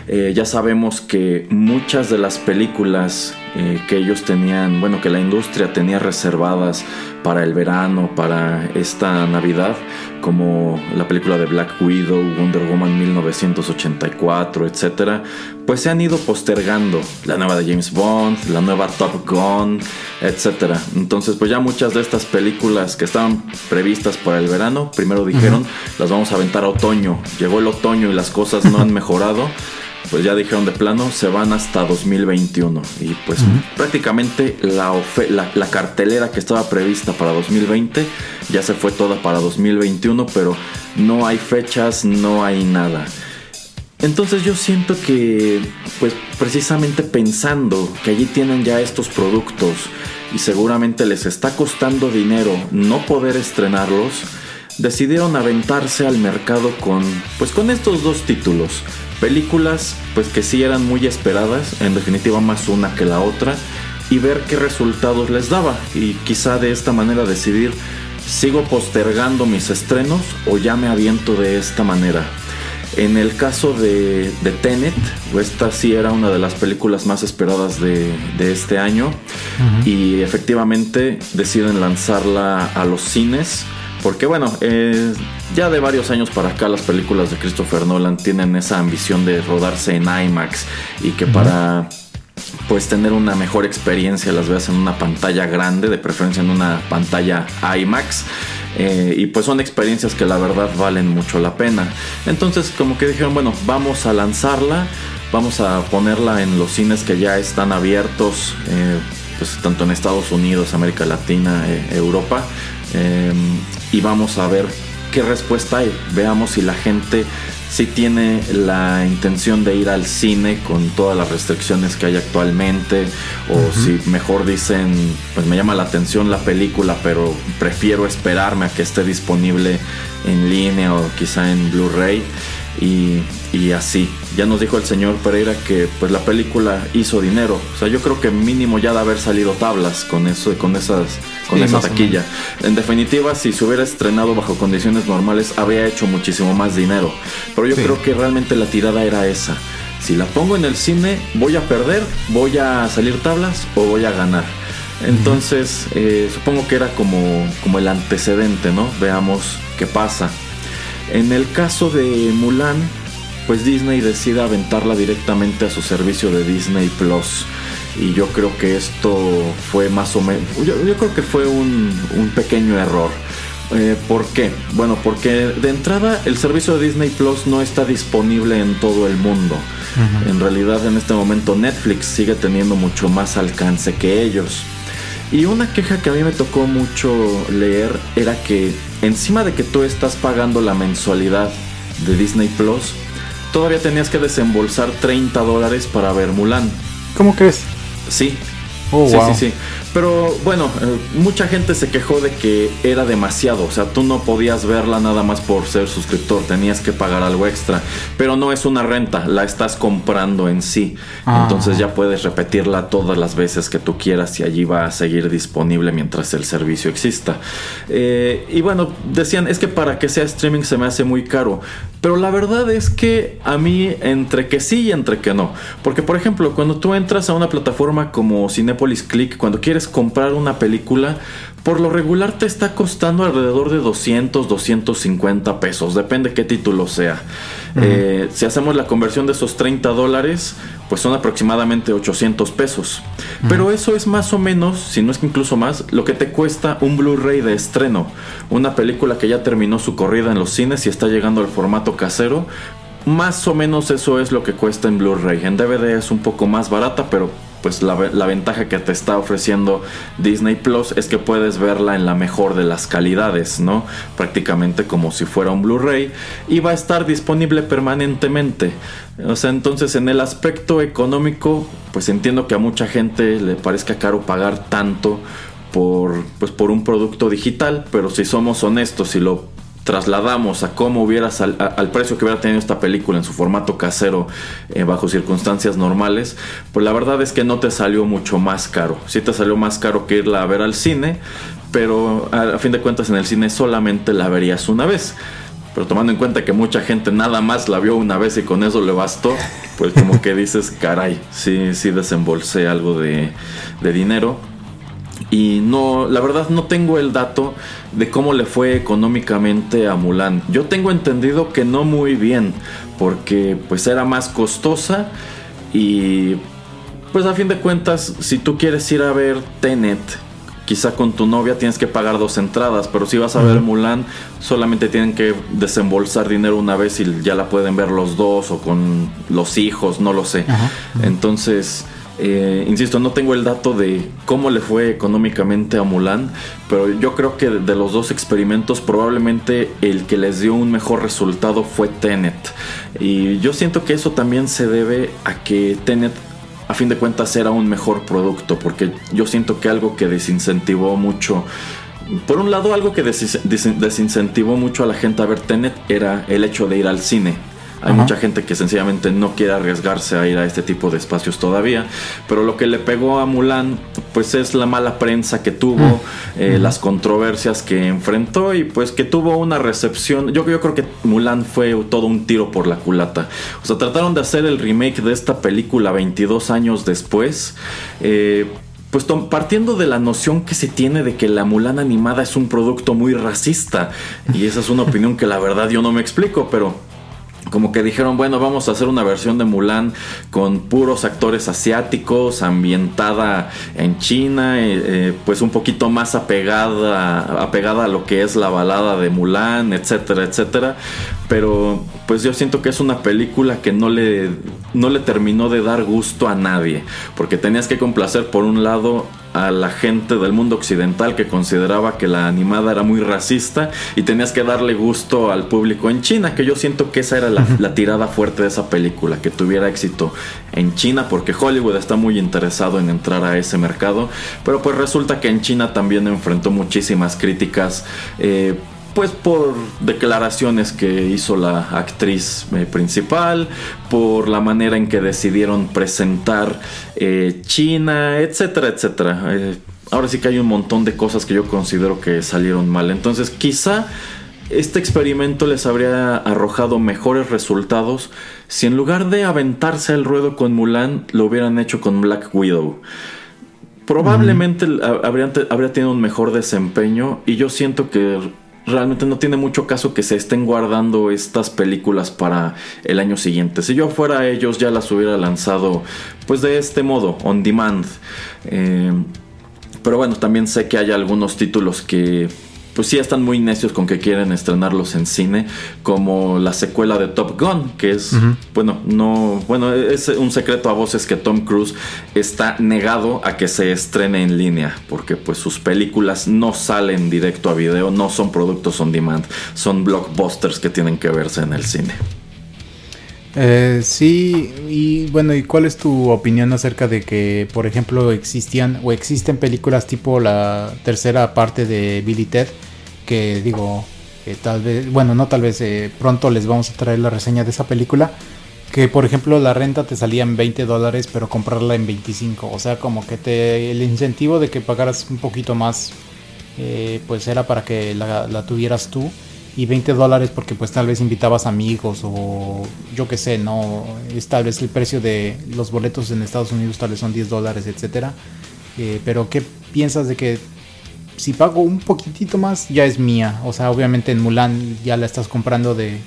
Eh, ya sabemos que muchas de las películas eh, que ellos tenían, bueno, que la industria tenía reservadas para el verano, para esta Navidad, como la película de Black Widow, Wonder Woman 1984, etc., pues se han ido postergando. La nueva de James Bond, la nueva Top Gun, etc. Entonces, pues ya muchas de estas películas que estaban previstas para el verano, primero dijeron, las vamos a aventar a otoño. Llegó el otoño y las cosas no han mejorado pues ya dijeron de plano, se van hasta 2021. Y pues prácticamente la, la, cartelera que estaba prevista para 2020 ya se fue toda para 2021, pero no hay fechas, no hay nada. Entonces yo siento que, pues precisamente pensando que allí tienen ya estos productos y seguramente les está costando dinero no poder estrenarlos, decidieron aventarse al mercado con, pues con estos dos títulos películas pues que sí eran muy esperadas, en definitiva más una que la otra, y ver qué resultados les daba. Y quizá de esta manera decidir sigo postergando mis estrenos o ya me aviento de esta manera. En el caso de, de Tenet, esta sí era una de las películas más esperadas de, este año y efectivamente deciden lanzarla a los cines porque bueno, eh, ya de varios años para acá las películas de Christopher Nolan tienen esa ambición de rodarse en IMAX y que para pues tener una mejor experiencia las veas en una pantalla grande, de preferencia en una pantalla IMAX. Eh, y pues son experiencias que la verdad valen mucho la pena. Entonces como que dijeron, bueno, vamos a lanzarla, vamos a ponerla en los cines que ya están abiertos, eh, pues tanto en Estados Unidos, América Latina, Europa. Em, y vamos a ver qué respuesta hay. Veamos si la gente si tiene la intención de ir al cine con todas las restricciones que hay actualmente o si mejor dicen pues me llama la atención la película pero prefiero esperarme a que esté disponible en línea o quizá en Blu-ray y, así. Ya nos dijo el señor Pereira que pues la película hizo dinero. O sea, yo creo que mínimo ya de haber salido tablas con eso, con esas, con esa taquilla. En definitiva, si se hubiera estrenado bajo condiciones normales, habría hecho muchísimo más dinero. Pero yo creo que realmente la tirada era esa. Si la pongo en el cine, voy a perder, voy a salir tablas o voy a ganar. Entonces, eh, supongo que era como, como el antecedente, ¿no? Veamos qué pasa. En el caso de Mulan, pues Disney decide aventarla directamente a su servicio de Disney Plus. Y yo creo que esto fue más o menos, yo, creo que fue un, un pequeño error. Eh, ¿Por qué? Bueno, porque de entrada el servicio de Disney Plus no está disponible en todo el mundo. En realidad en este momento Netflix sigue teniendo mucho más alcance que ellos. Y una queja que a mí me tocó mucho leer era que encima de que tú estás pagando la mensualidad de Disney Plus, todavía tenías que desembolsar 30 dólares para ver Mulan. ¿Cómo crees? Sí. Oh, sí, sí, sí. Pero bueno, eh, mucha gente se quejó de que era demasiado, o sea, tú no podías verla nada más por ser suscriptor, tenías que pagar algo extra, pero no es una renta, la estás comprando en sí, ah. entonces ya puedes repetirla todas las veces que tú quieras y allí va a seguir disponible mientras el servicio exista. Eh, y bueno, decían, es que para que sea streaming se me hace muy caro, pero la verdad es que a mí entre que sí y entre que no, porque por ejemplo, cuando tú entras a una plataforma como Cinepolis Click, cuando quieres comprar una película, por lo regular te está costando alrededor de 200, 250 pesos, depende qué título sea. Eh, si hacemos la conversión de esos 30 dólares, pues son aproximadamente 800 pesos. Pero eso es más o menos, si no es que incluso más, lo que te cuesta un Blu-ray de estreno. Una película que ya terminó su corrida en los cines y está llegando al formato casero. Más o menos eso es lo que cuesta en Blu-ray. En DVD es un poco más barata, pero pues la, ventaja que te está ofreciendo Disney Plus es que puedes verla en la mejor de las calidades, ¿no? Prácticamente como si fuera un Blu-ray y va a estar disponible permanentemente. O sea, entonces en el aspecto económico, pues entiendo que a mucha gente le parezca caro pagar tanto por, pues por un producto digital, pero si somos honestos y lo trasladamos a cómo hubiera al precio que hubiera tenido esta película en su formato casero eh, bajo circunstancias normales, pues la verdad es que no te salió mucho más caro. Sí te salió más caro que irla a ver al cine, pero a, fin de cuentas en el cine solamente la verías una vez. Pero tomando en cuenta que mucha gente nada más la vio una vez y con eso le bastó, pues como que dices, caray, sí, sí desembolsé algo de, de dinero. Y no, la verdad no tengo el dato de cómo le fue económicamente a Mulan. Yo tengo entendido que no muy bien, porque pues era más costosa y pues a fin de cuentas, si tú quieres ir a ver Tenet, quizá con tu novia tienes que pagar dos entradas, pero si vas a ver Mulan, solamente tienen que desembolsar dinero una vez y ya la pueden ver los dos o con los hijos, no lo sé. Entonces eh, insisto, no tengo el dato de cómo le fue económicamente a Mulan, pero yo creo que de los dos experimentos probablemente el que les dio un mejor resultado fue Tenet. Y yo siento que eso también se debe a que Tenet a fin de cuentas era un mejor producto, porque yo siento que algo que desincentivó mucho por un lado, algo que desincentivó mucho a la gente a ver Tenet era el hecho de ir al cine. Hay mucha gente que sencillamente no quiere arriesgarse a ir a este tipo de espacios todavía. Pero lo que le pegó a Mulan, pues es la mala prensa que tuvo, eh, las controversias que enfrentó y pues que tuvo una recepción. Yo, yo creo que Mulan fue todo un tiro por la culata. O sea, trataron de hacer el remake de esta película 22 años después. Eh, pues partiendo de la noción que se tiene de que la Mulan animada es un producto muy racista. Y esa es una opinión que la verdad yo no me explico, pero como que dijeron, bueno, vamos a hacer una versión de Mulan con puros actores asiáticos, ambientada en China, eh, eh, pues un poquito más apegada, apegada a lo que es la balada de Mulan, etcétera, etcétera. Pero pues yo siento que es una película que no le, no le terminó de dar gusto a nadie, porque tenías que complacer por un lado a la gente del mundo occidental que consideraba que la animada era muy racista y tenías que darle gusto al público en China, que yo siento que esa era la, tirada fuerte de esa película, que tuviera éxito en China, porque Hollywood está muy interesado en entrar a ese mercado, pero pues resulta que en China también enfrentó muchísimas críticas. Eh, pues por declaraciones que hizo la actriz eh, principal, por la manera en que decidieron presentar eh, China, etcétera, etcétera. Eh, ahora sí que hay un montón de cosas que yo considero que salieron mal. Entonces quizá este experimento les habría arrojado mejores resultados si en lugar de aventarse al ruedo con Mulan, lo hubieran hecho con Black Widow. Probablemente habría tenido un mejor desempeño y yo siento que realmente no tiene mucho caso que se estén guardando estas películas para el año siguiente. Si yo fuera ellos ya las hubiera lanzado pues de este modo, on demand. Eh, pero bueno, también sé que hay algunos títulos que pues sí están muy necios con que quieren estrenarlos en cine, como la secuela de Top Gun, que es, bueno, no, bueno, es un secreto a voces que Tom Cruise está negado a que se estrene en línea, porque pues sus películas no salen directo a video, no son productos on demand, son blockbusters que tienen que verse en el cine. Eh, sí, y bueno, ¿y cuál es tu opinión acerca de que, por ejemplo, existían o existen películas tipo la tercera parte de Billy Ted? Que digo, que tal vez, bueno, no tal vez, eh, pronto les vamos a traer la reseña de esa película. Que por ejemplo la renta te salía en 20 dólares, pero comprarla en 25. O sea, como que te, el incentivo de que pagaras un poquito más, eh, pues era para que la tuvieras tú y 20 dólares porque pues tal vez invitabas amigos o yo qué sé, no, es tal vez el precio de los boletos en Estados Unidos tal vez son 10 dólares, etcétera. Eh, pero ¿qué piensas de que si pago un poquitito más ya es mía? O sea, obviamente en Mulan ya la estás comprando de,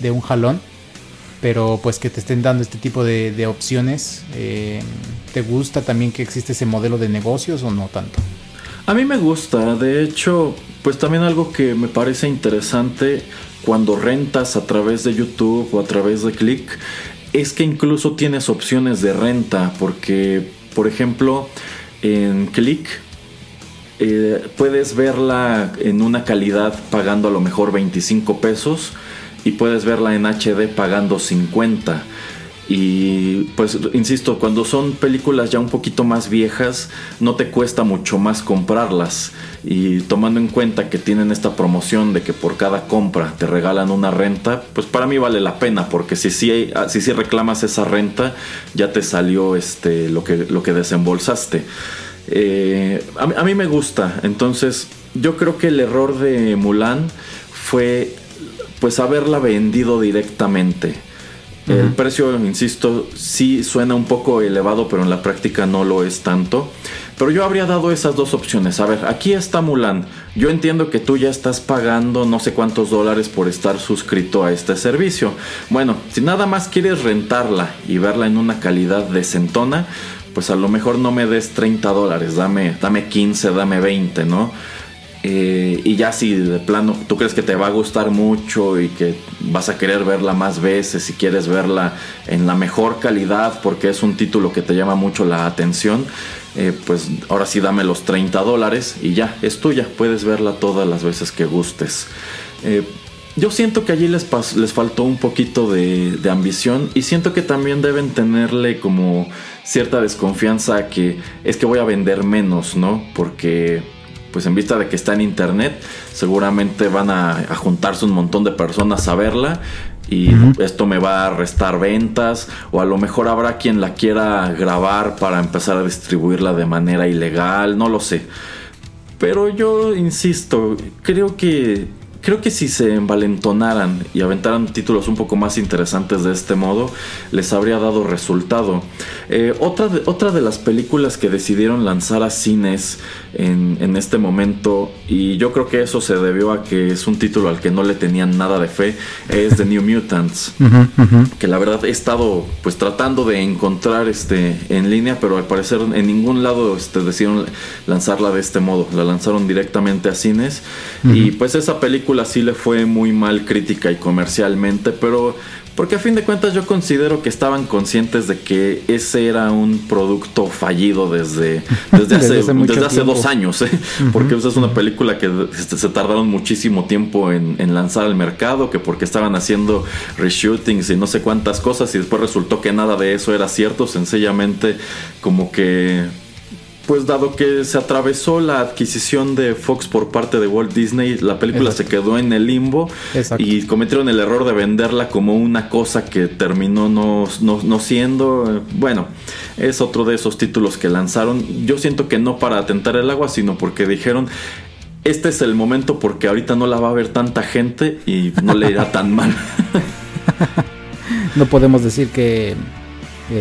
de un jalón, pero pues que te estén dando este tipo de, opciones, eh, ¿te gusta también que existe ese modelo de negocios o no tanto? A mí me gusta, de hecho, pues también algo que me parece interesante cuando rentas a través de YouTube o a través de Click es que incluso tienes opciones de renta porque, por ejemplo, en Click eh, puedes verla en una calidad pagando a lo mejor 25 pesos y puedes verla en HD pagando 50. Y pues, insisto, cuando son películas ya un poquito más viejas, no te cuesta mucho más comprarlas. Y tomando en cuenta que tienen esta promoción de que por cada compra te regalan una renta, pues para mí vale la pena, porque si sí si, si reclamas esa renta, ya te salió este, lo, que, lo que desembolsaste. Eh, a, a mí me gusta, entonces yo creo que el error de Mulan fue pues haberla vendido directamente el precio, insisto, sí suena un poco elevado, pero en la práctica no lo es tanto. Pero yo habría dado esas dos opciones. A ver, aquí está Mulan. Yo entiendo que tú ya estás pagando no sé cuántos dólares por estar suscrito a este servicio. Bueno, si nada más quieres rentarla y verla en una calidad decentona, pues a lo mejor no me des 30 dólares, dame, dame 15, dame 20, ¿no? Eh, y ya si de plano tú crees que te va a gustar mucho y que vas a querer verla más veces, si quieres verla en la mejor calidad porque es un título que te llama mucho la atención, eh, pues ahora sí dame los 30 dólares y ya, es tuya, puedes verla todas las veces que gustes. Eh, yo siento que allí les, les faltó un poquito de, de, ambición y siento que también deben tenerle como cierta desconfianza que es que voy a vender menos, ¿no? Porque pues en vista de que está en internet, seguramente van a, juntarse un montón de personas a verla y esto me va a restar ventas o a lo mejor habrá quien la quiera grabar para empezar a distribuirla de manera ilegal, no lo sé. Pero yo insisto, creo que Creo que si se envalentonaran y aventaran títulos un poco más interesantes de este modo, les habría dado resultado. Eh, otra, de, otra de las películas que decidieron lanzar a cines en, en, este momento, y yo creo que eso se debió a que es un título al que no le tenían nada de fe, es The New Mutants. Que la verdad he estado pues tratando de encontrar este, en línea, pero al parecer en ningún lado este, decidieron lanzarla de este modo. La lanzaron directamente a cines. Y pues esa película sí le fue muy mal crítica y comercialmente, pero porque a fin de cuentas yo considero que estaban conscientes de que ese era un producto fallido desde, desde hace, desde hace, dos años, ¿eh? porque es una película que este, se tardaron muchísimo tiempo en, en, lanzar al mercado, que porque estaban haciendo reshootings y no sé cuántas cosas y después resultó que nada de eso era cierto, sencillamente como que pues dado que se atravesó la adquisición de Fox por parte de Walt Disney, la película se quedó en el limbo y cometieron el error de venderla como una cosa que terminó no, no, siendo. Bueno, es otro de esos títulos que lanzaron. Yo siento que no para atentar el agua, sino porque dijeron, este es el momento porque ahorita no la va a ver tanta gente y no le irá tan mal. no podemos decir que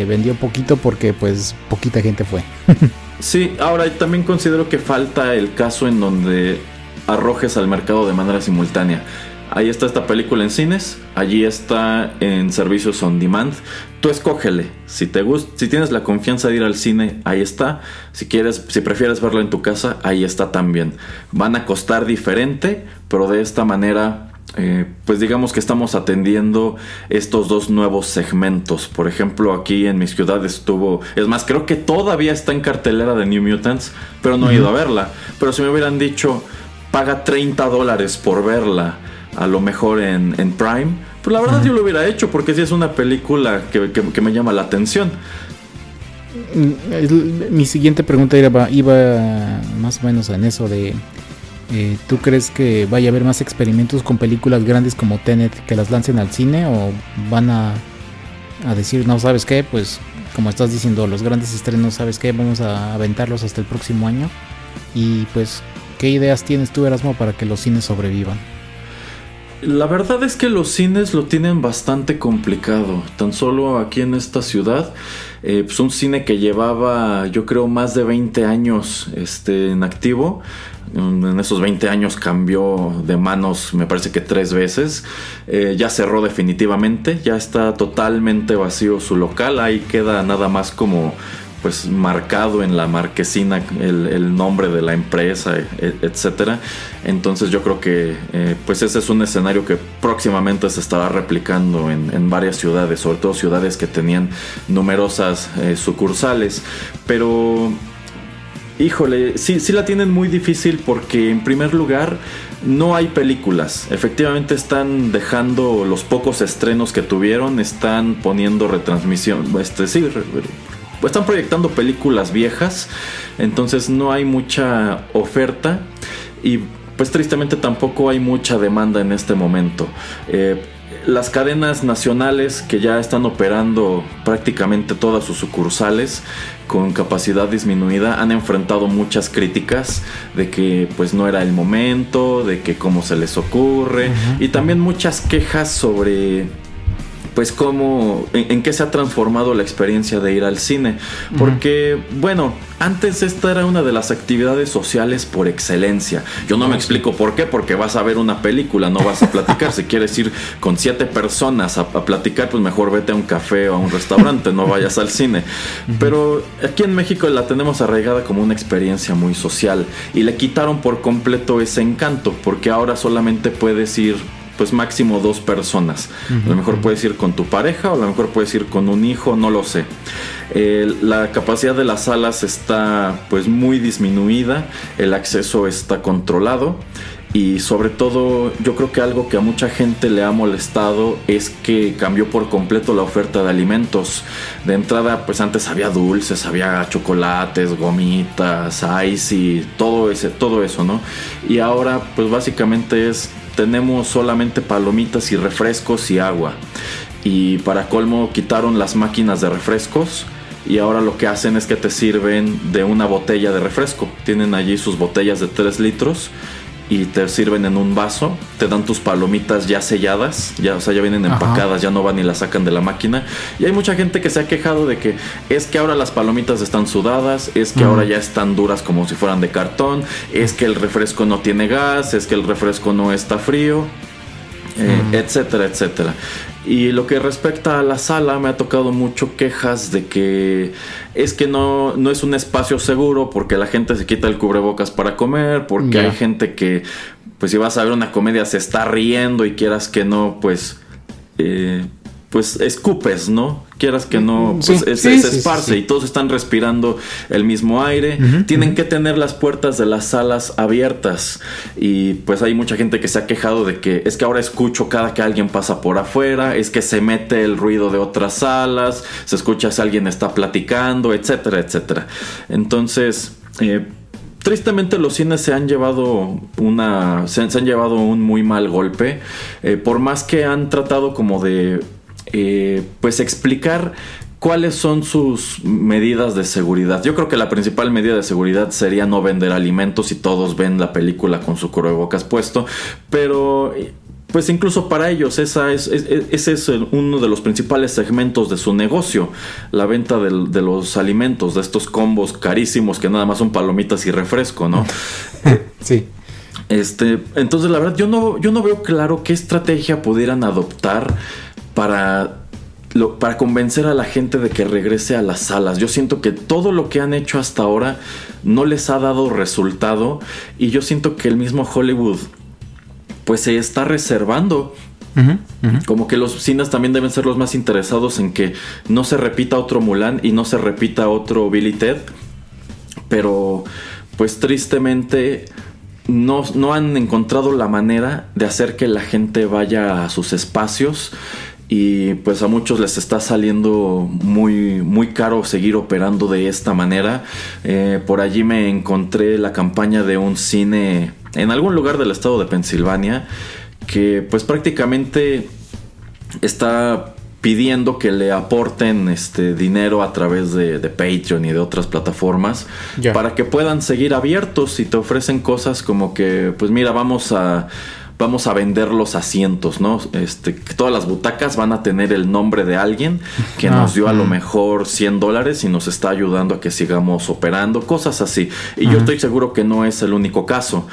vendió poquito porque pues poquita gente fue. Sí, ahora también considero que falta el caso en donde arrojes al mercado de manera simultánea. Ahí está esta película en cines, allí está en servicios on demand. Tú escógele. Si te gusta, si tienes la confianza de ir al cine, ahí está. Si quieres, si prefieres verlo en tu casa, ahí está también. Van a costar diferente, pero de esta manera eh, pues digamos que estamos atendiendo estos dos nuevos segmentos. Por ejemplo, aquí en mi ciudad estuvo, es más, creo que todavía está en cartelera de New Mutants, pero no he ido a verla. Pero si me hubieran dicho, paga 30 dólares por verla, a lo mejor en, Prime, pues la verdad yo lo hubiera hecho, porque sí es una película que, me llama la atención. Mm, mi siguiente pregunta iba, iba más o menos en eso de eh, ¿Tú crees que vaya a haber más experimentos con películas grandes como Tenet que las lancen al cine o van a, a decir, no sabes qué, pues como estás diciendo, los grandes estrenos, sabes qué, vamos a aventarlos hasta el próximo año? Y pues, ¿qué ideas tienes tú, Erasmo, para que los cines sobrevivan? La verdad es que los cines lo tienen bastante complicado. Tan solo aquí en esta ciudad, eh, pues un cine que llevaba, yo creo, más de 20 años este, en activo, en esos 20 años cambió de manos, me parece que tres veces. Eh, ya cerró definitivamente, ya está totalmente vacío su local. Ahí queda nada más como pues marcado en la marquesina el, nombre de la empresa, e, etcétera. Entonces yo creo que eh, pues ese es un escenario que próximamente se estará replicando en, varias ciudades, sobre todo ciudades que tenían numerosas eh, sucursales. Pero Híjole, sí, sí la tienen muy difícil porque en primer lugar no hay películas. Efectivamente están dejando los pocos estrenos que tuvieron, están poniendo retransmisión, este, sí, están proyectando películas viejas, entonces no hay mucha oferta y pues tristemente tampoco hay mucha demanda en este momento. Eh, las cadenas nacionales que ya están operando prácticamente todas sus sucursales con capacidad disminuida han enfrentado muchas críticas de que pues no era el momento, de que cómo se les ocurre y también muchas quejas sobre pues cómo, en, qué se ha transformado la experiencia de ir al cine. Porque, bueno, antes esta era una de las actividades sociales por excelencia. Yo no me explico por qué, porque vas a ver una película, no vas a platicar. si quieres ir con siete personas a, platicar, pues mejor vete a un café o a un restaurante, no vayas al cine. Pero aquí en México la tenemos arraigada como una experiencia muy social y le quitaron por completo ese encanto, porque ahora solamente puedes ir pues máximo dos personas. A lo mejor puedes ir con tu pareja o a lo mejor puedes ir con un hijo, no lo sé. la capacidad de las salas está pues muy disminuida, el acceso está controlado y sobre todo yo creo que algo que a mucha gente le ha molestado es que cambió por completo la oferta de alimentos. De entrada pues antes había dulces, había chocolates, gomitas, ice y todo, ese, todo eso, ¿no? Y ahora pues básicamente es tenemos solamente palomitas y refrescos y agua. Y para colmo quitaron las máquinas de refrescos y ahora lo que hacen es que te sirven de una botella de refresco. Tienen allí sus botellas de 3 litros y te sirven en un vaso, te dan tus palomitas ya selladas, ya, o sea, ya vienen empacadas, ya no van y las sacan de la máquina. Y hay mucha gente que se ha quejado de que es que ahora las palomitas están sudadas, es que ahora ya están duras como si fueran de cartón, es que el refresco no tiene gas, es que el refresco no está frío. Eh, etcétera, etcétera. Y lo que respecta a la sala, me ha tocado mucho quejas de que es que no, no es un espacio seguro porque la gente se quita el cubrebocas para comer, porque hay gente que, pues si vas a ver una comedia, se está riendo y quieras que no, pues... Eh, pues escupes, ¿no? Quieras que no, pues se, esparce y todos están respirando el mismo aire. Tienen que tener las puertas de las salas abiertas y pues hay mucha gente que se ha quejado de que es que ahora escucho cada que alguien pasa por afuera, es que se mete el ruido de otras salas, se escucha si alguien está platicando, etcétera, etcétera. Entonces, eh, tristemente los cines se han llevado una se, han llevado un muy mal golpe eh, por más que han tratado como de eh, pues explicar cuáles son sus medidas de seguridad. Yo creo que la principal medida de seguridad sería no vender alimentos y todos ven la película con su cubrebocas puesto, pero pues incluso para ellos esa es, ese es uno de los principales segmentos de su negocio, la venta de los alimentos, de estos combos carísimos que nada más son palomitas y refresco, ¿no? sí. Este, entonces la verdad yo no, yo no veo claro qué estrategia pudieran adoptar para para convencer a la gente de que regrese a las salas. Yo siento que todo lo que han hecho hasta ahora no les ha dado resultado y yo siento que el mismo Hollywood pues se está reservando. Como que los cines también deben ser los más interesados en que no se repita otro Mulan y no se repita otro Billy Ted. Pero pues tristemente no, no han encontrado la manera de hacer que la gente vaya a sus espacios y pues a muchos les está saliendo muy, muy caro seguir operando de esta manera. Eh, por allí me encontré la campaña de un cine en algún lugar del estado de Pensilvania que pues prácticamente está pidiendo que le aporten este dinero a través de, Patreon y de otras plataformas para que puedan seguir abiertos y te ofrecen cosas como que pues mira vamos a vamos a vender los asientos, ¿no? Este, todas las butacas van a tener el nombre de alguien que nos dio a lo mejor 100 dólares y nos está ayudando a que sigamos operando, cosas así. Y yo estoy seguro que no es el único caso,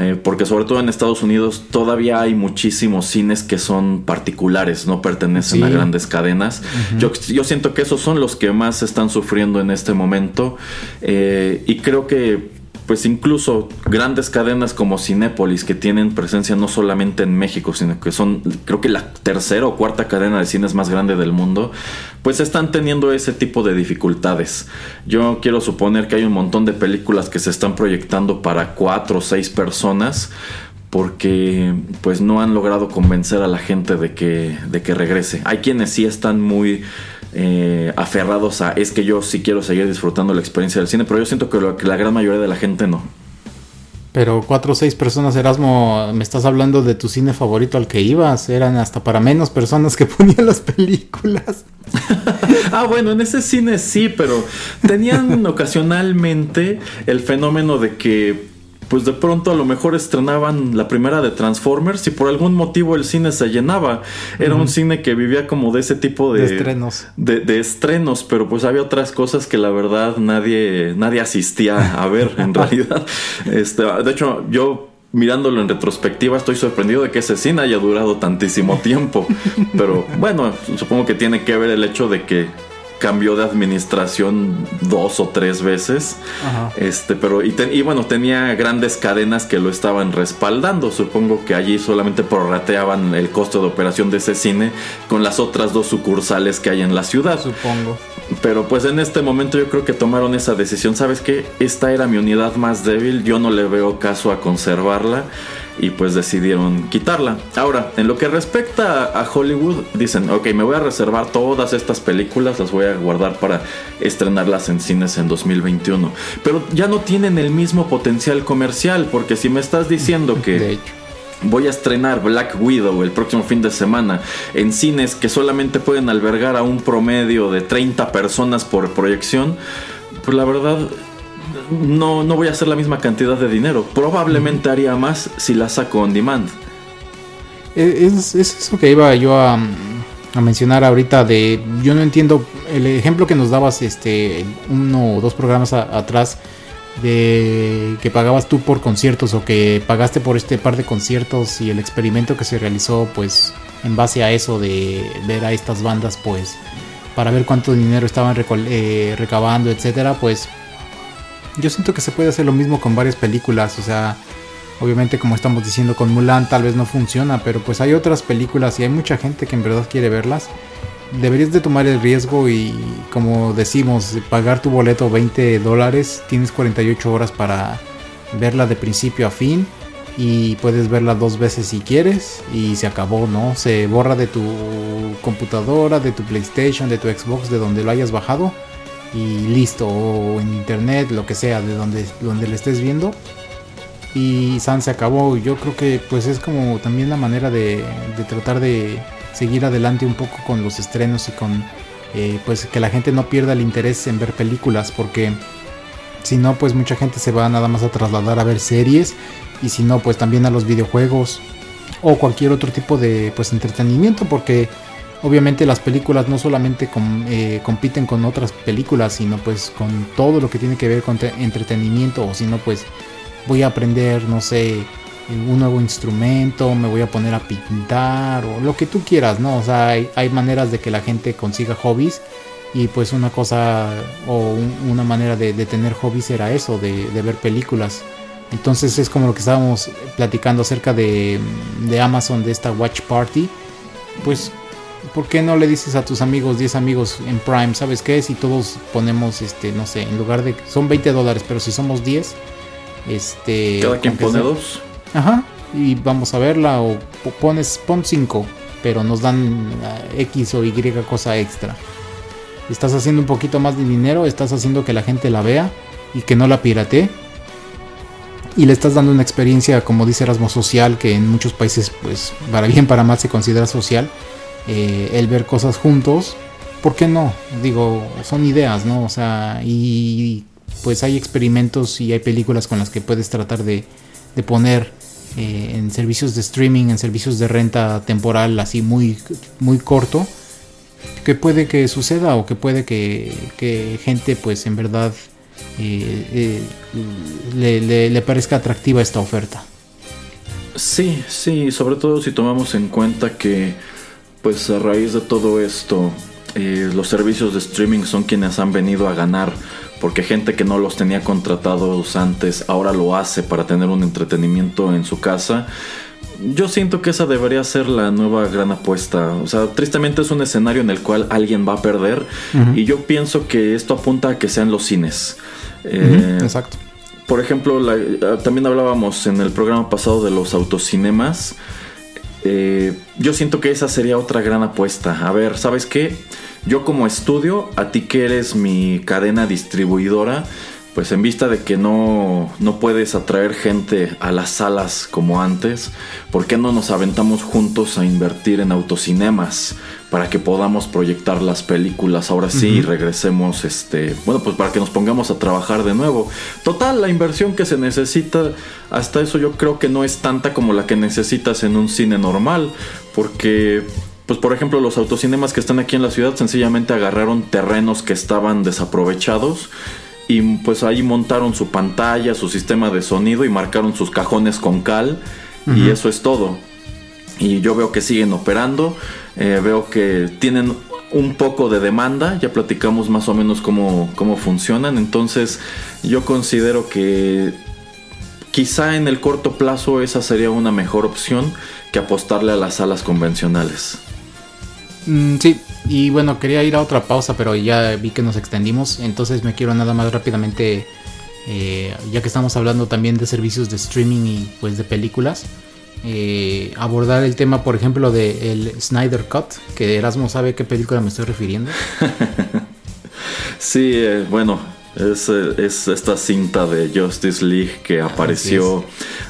eh, porque sobre todo en Estados Unidos todavía hay muchísimos cines que son particulares, no pertenecen a grandes cadenas. yo, yo, siento que esos son los que más están sufriendo en este momento eh, y creo que pues incluso grandes cadenas como Cinépolis, que tienen presencia no solamente en México, sino que son, creo que la tercera o cuarta cadena de cines más grande del mundo, pues están teniendo ese tipo de dificultades. Yo quiero suponer que hay un montón de películas que se están proyectando para cuatro o seis personas porque pues no han logrado convencer a la gente de que, de que regrese. Hay quienes sí están muy eh, aferrados a es que yo sí quiero seguir disfrutando la experiencia del cine, pero yo siento que, lo, que la gran mayoría de la gente no. Pero cuatro o seis personas, Erasmo, me estás hablando de tu cine favorito al que ibas. Eran hasta para menos personas que ponían las películas. ah, bueno, en ese cine sí, pero tenían ocasionalmente el fenómeno de que pues de pronto a lo mejor estrenaban la primera de Transformers y por algún motivo el cine se llenaba. Era un cine que vivía como de ese tipo de, estrenos. De, estrenos, pero pues había otras cosas que la verdad nadie, nadie asistía a ver en realidad. Este, de hecho, yo mirándolo en retrospectiva, estoy sorprendido de que ese cine haya durado tantísimo tiempo. Pero bueno, supongo que tiene que ver el hecho de que cambió de administración dos o tres veces. Este, pero y, y, bueno, tenía grandes cadenas que lo estaban respaldando. Supongo que allí solamente prorrateaban el costo de operación de ese cine con las otras dos sucursales que hay en la ciudad. Supongo. Pero pues en este momento yo creo que tomaron esa decisión. ¿Sabes qué? Esta era mi unidad más débil. Yo no le veo caso a conservarla y pues decidieron quitarla. Ahora, en lo que respecta a Hollywood, dicen, ok, me voy a reservar todas estas películas, las voy a guardar para estrenarlas en cines en 2021. Pero ya no tienen el mismo potencial comercial, porque si me estás diciendo que... Voy a estrenar Black Widow el próximo fin de semana en cines que solamente pueden albergar a un promedio de 30 personas por proyección. Pues la verdad, no, no voy a hacer la misma cantidad de dinero. Probablemente haría más si la saco on demand. E, es, eso que iba yo a, mencionar ahorita de yo no entiendo el ejemplo que nos dabas este uno o dos programas atrás de que pagabas tú por conciertos o que pagaste por este par de conciertos y el experimento que se realizó pues en base a eso de ver a estas bandas pues para ver cuánto dinero estaban eh, recabando etcétera pues yo siento que se puede hacer lo mismo con varias películas, o sea, obviamente como estamos diciendo con Mulan tal vez no funciona, pero pues hay otras películas y hay mucha gente que en verdad quiere verlas. Deberías de tomar el riesgo y como decimos, pagar tu boleto 20 dólares, tienes 48 horas para verla de principio a fin y puedes verla dos veces si quieres y se acabó, ¿no? Se borra de tu computadora, de tu PlayStation, de tu Xbox, de donde lo hayas bajado y listo, o en internet, lo que sea, de donde, donde le estés viendo. Y San se acabó. Yo creo que pues es como también la manera de, tratar de seguir adelante un poco con los estrenos y con eh, pues que la gente no pierda el interés en ver películas porque si no pues mucha gente se va nada más a trasladar a ver series y si no pues también a los videojuegos o cualquier otro tipo de pues entretenimiento porque Obviamente las películas no solamente eh, compiten con otras películas, sino pues con todo lo que tiene que ver con entretenimiento o si no pues voy a aprender, no sé, un nuevo instrumento, me voy a poner a pintar o lo que tú quieras, ¿no? O sea, hay, maneras de que la gente consiga hobbies y pues una cosa o una manera de, tener hobbies era eso, de, ver películas. Entonces es como lo que estábamos platicando acerca de, de Amazon, de esta Watch Party. Pues ¿por qué no le dices a tus amigos, 10 amigos en Prime, ¿sabes qué? Si todos ponemos, este, no sé, en lugar de, son 20 dólares, pero si somos 10, este... Cada quien pone dos. Ajá, y vamos a verla o pones, pon 5, pero nos dan eh, X o Y cosa extra. Estás haciendo un poquito más de dinero, estás haciendo que la gente la vea y que no la pirate. Y le estás dando una experiencia, como dice Erasmo, social, que en muchos países, pues, para bien, para mal, se considera social eh, el ver cosas juntos, ¿por qué no? Digo, son ideas, ¿no? O sea, y pues hay experimentos y hay películas con las que puedes tratar de, poner eh, en servicios de streaming, en servicios de renta temporal así muy, muy corto, que puede que suceda o que puede que, gente pues en verdad eh, le, le parezca atractiva esta oferta. Sí, sí, sobre todo si tomamos en cuenta que pues a raíz de todo esto, eh, los servicios de streaming son quienes han venido a ganar, porque gente que no los tenía contratados antes ahora lo hace para tener un entretenimiento en su casa. Yo siento que esa debería ser la nueva gran apuesta. O sea, tristemente es un escenario en el cual alguien va a perder y yo pienso que esto apunta a que sean los cines. Eh, exacto. Por ejemplo, también hablábamos en el programa pasado de los autocinemas. Eh, yo siento que esa sería otra gran apuesta. A ver, ¿sabes qué? Yo como estudio, a ti que eres mi cadena distribuidora, pues en vista de que no, no puedes atraer gente a las salas como antes, ¿por qué no nos aventamos juntos a invertir en autocinemas para que podamos proyectar las películas ahora sí y regresemos, este, bueno, pues para que nos pongamos a trabajar de nuevo? Total, la inversión que se necesita, hasta eso yo creo que no es tanta como la que necesitas en un cine normal, porque pues por ejemplo los autocinemas que están aquí en la ciudad sencillamente agarraron terrenos que estaban desaprovechados y pues ahí montaron su pantalla, su sistema de sonido y marcaron sus cajones con cal y eso es todo. Y yo veo que siguen operando, eh, veo que tienen un poco de demanda, ya platicamos más o menos cómo, cómo funcionan, entonces yo considero que quizá en el corto plazo esa sería una mejor opción que apostarle a las salas convencionales. Mm, sí, y bueno, quería ir a otra pausa, pero ya vi que nos extendimos, entonces me quiero nada más rápidamente, eh, ya que estamos hablando también de servicios de streaming y pues de películas, eh, abordar el tema, por ejemplo, de el Snyder Cut, que Erasmo sabe qué película me estoy refiriendo. sí, eh, bueno, es, es, esta cinta de Justice League que apareció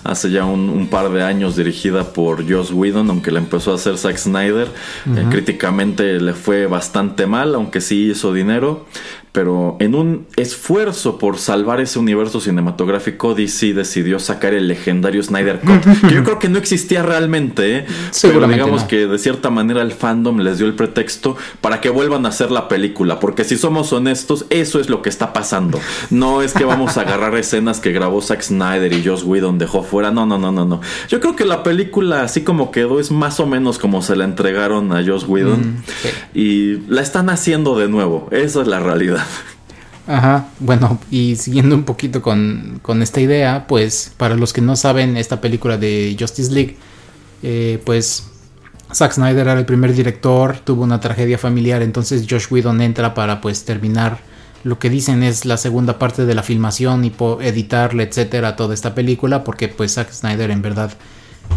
hace ya un, par de años dirigida por Joss Whedon, aunque la empezó a hacer Zack Snyder. Eh, críticamente le fue bastante mal, aunque sí hizo dinero pero en un esfuerzo por salvar ese universo cinematográfico, DC decidió sacar el legendario Snyder Cut, que yo creo que no existía realmente, ¿eh? pero digamos que de cierta manera el fandom les dio el pretexto para que vuelvan a hacer la película, porque si somos honestos, eso es lo que está pasando. No es que vamos a agarrar escenas que grabó Zack Snyder y Joss Whedon dejó fuera, no, no, no, no, no. Yo creo que la película, así como quedó, es más o menos como se la entregaron a Joss Whedon mm, y la están haciendo de nuevo, esa es la realidad. Ajá, bueno, y siguiendo un poquito con, esta idea, pues para los que no saben esta película de Justice League, eh, pues Zack Snyder era el primer director, tuvo una tragedia familiar, entonces Josh Whedon entra para pues terminar lo que dicen es la segunda parte de la filmación y editarle, etcétera, toda esta película, porque pues Zack Snyder en verdad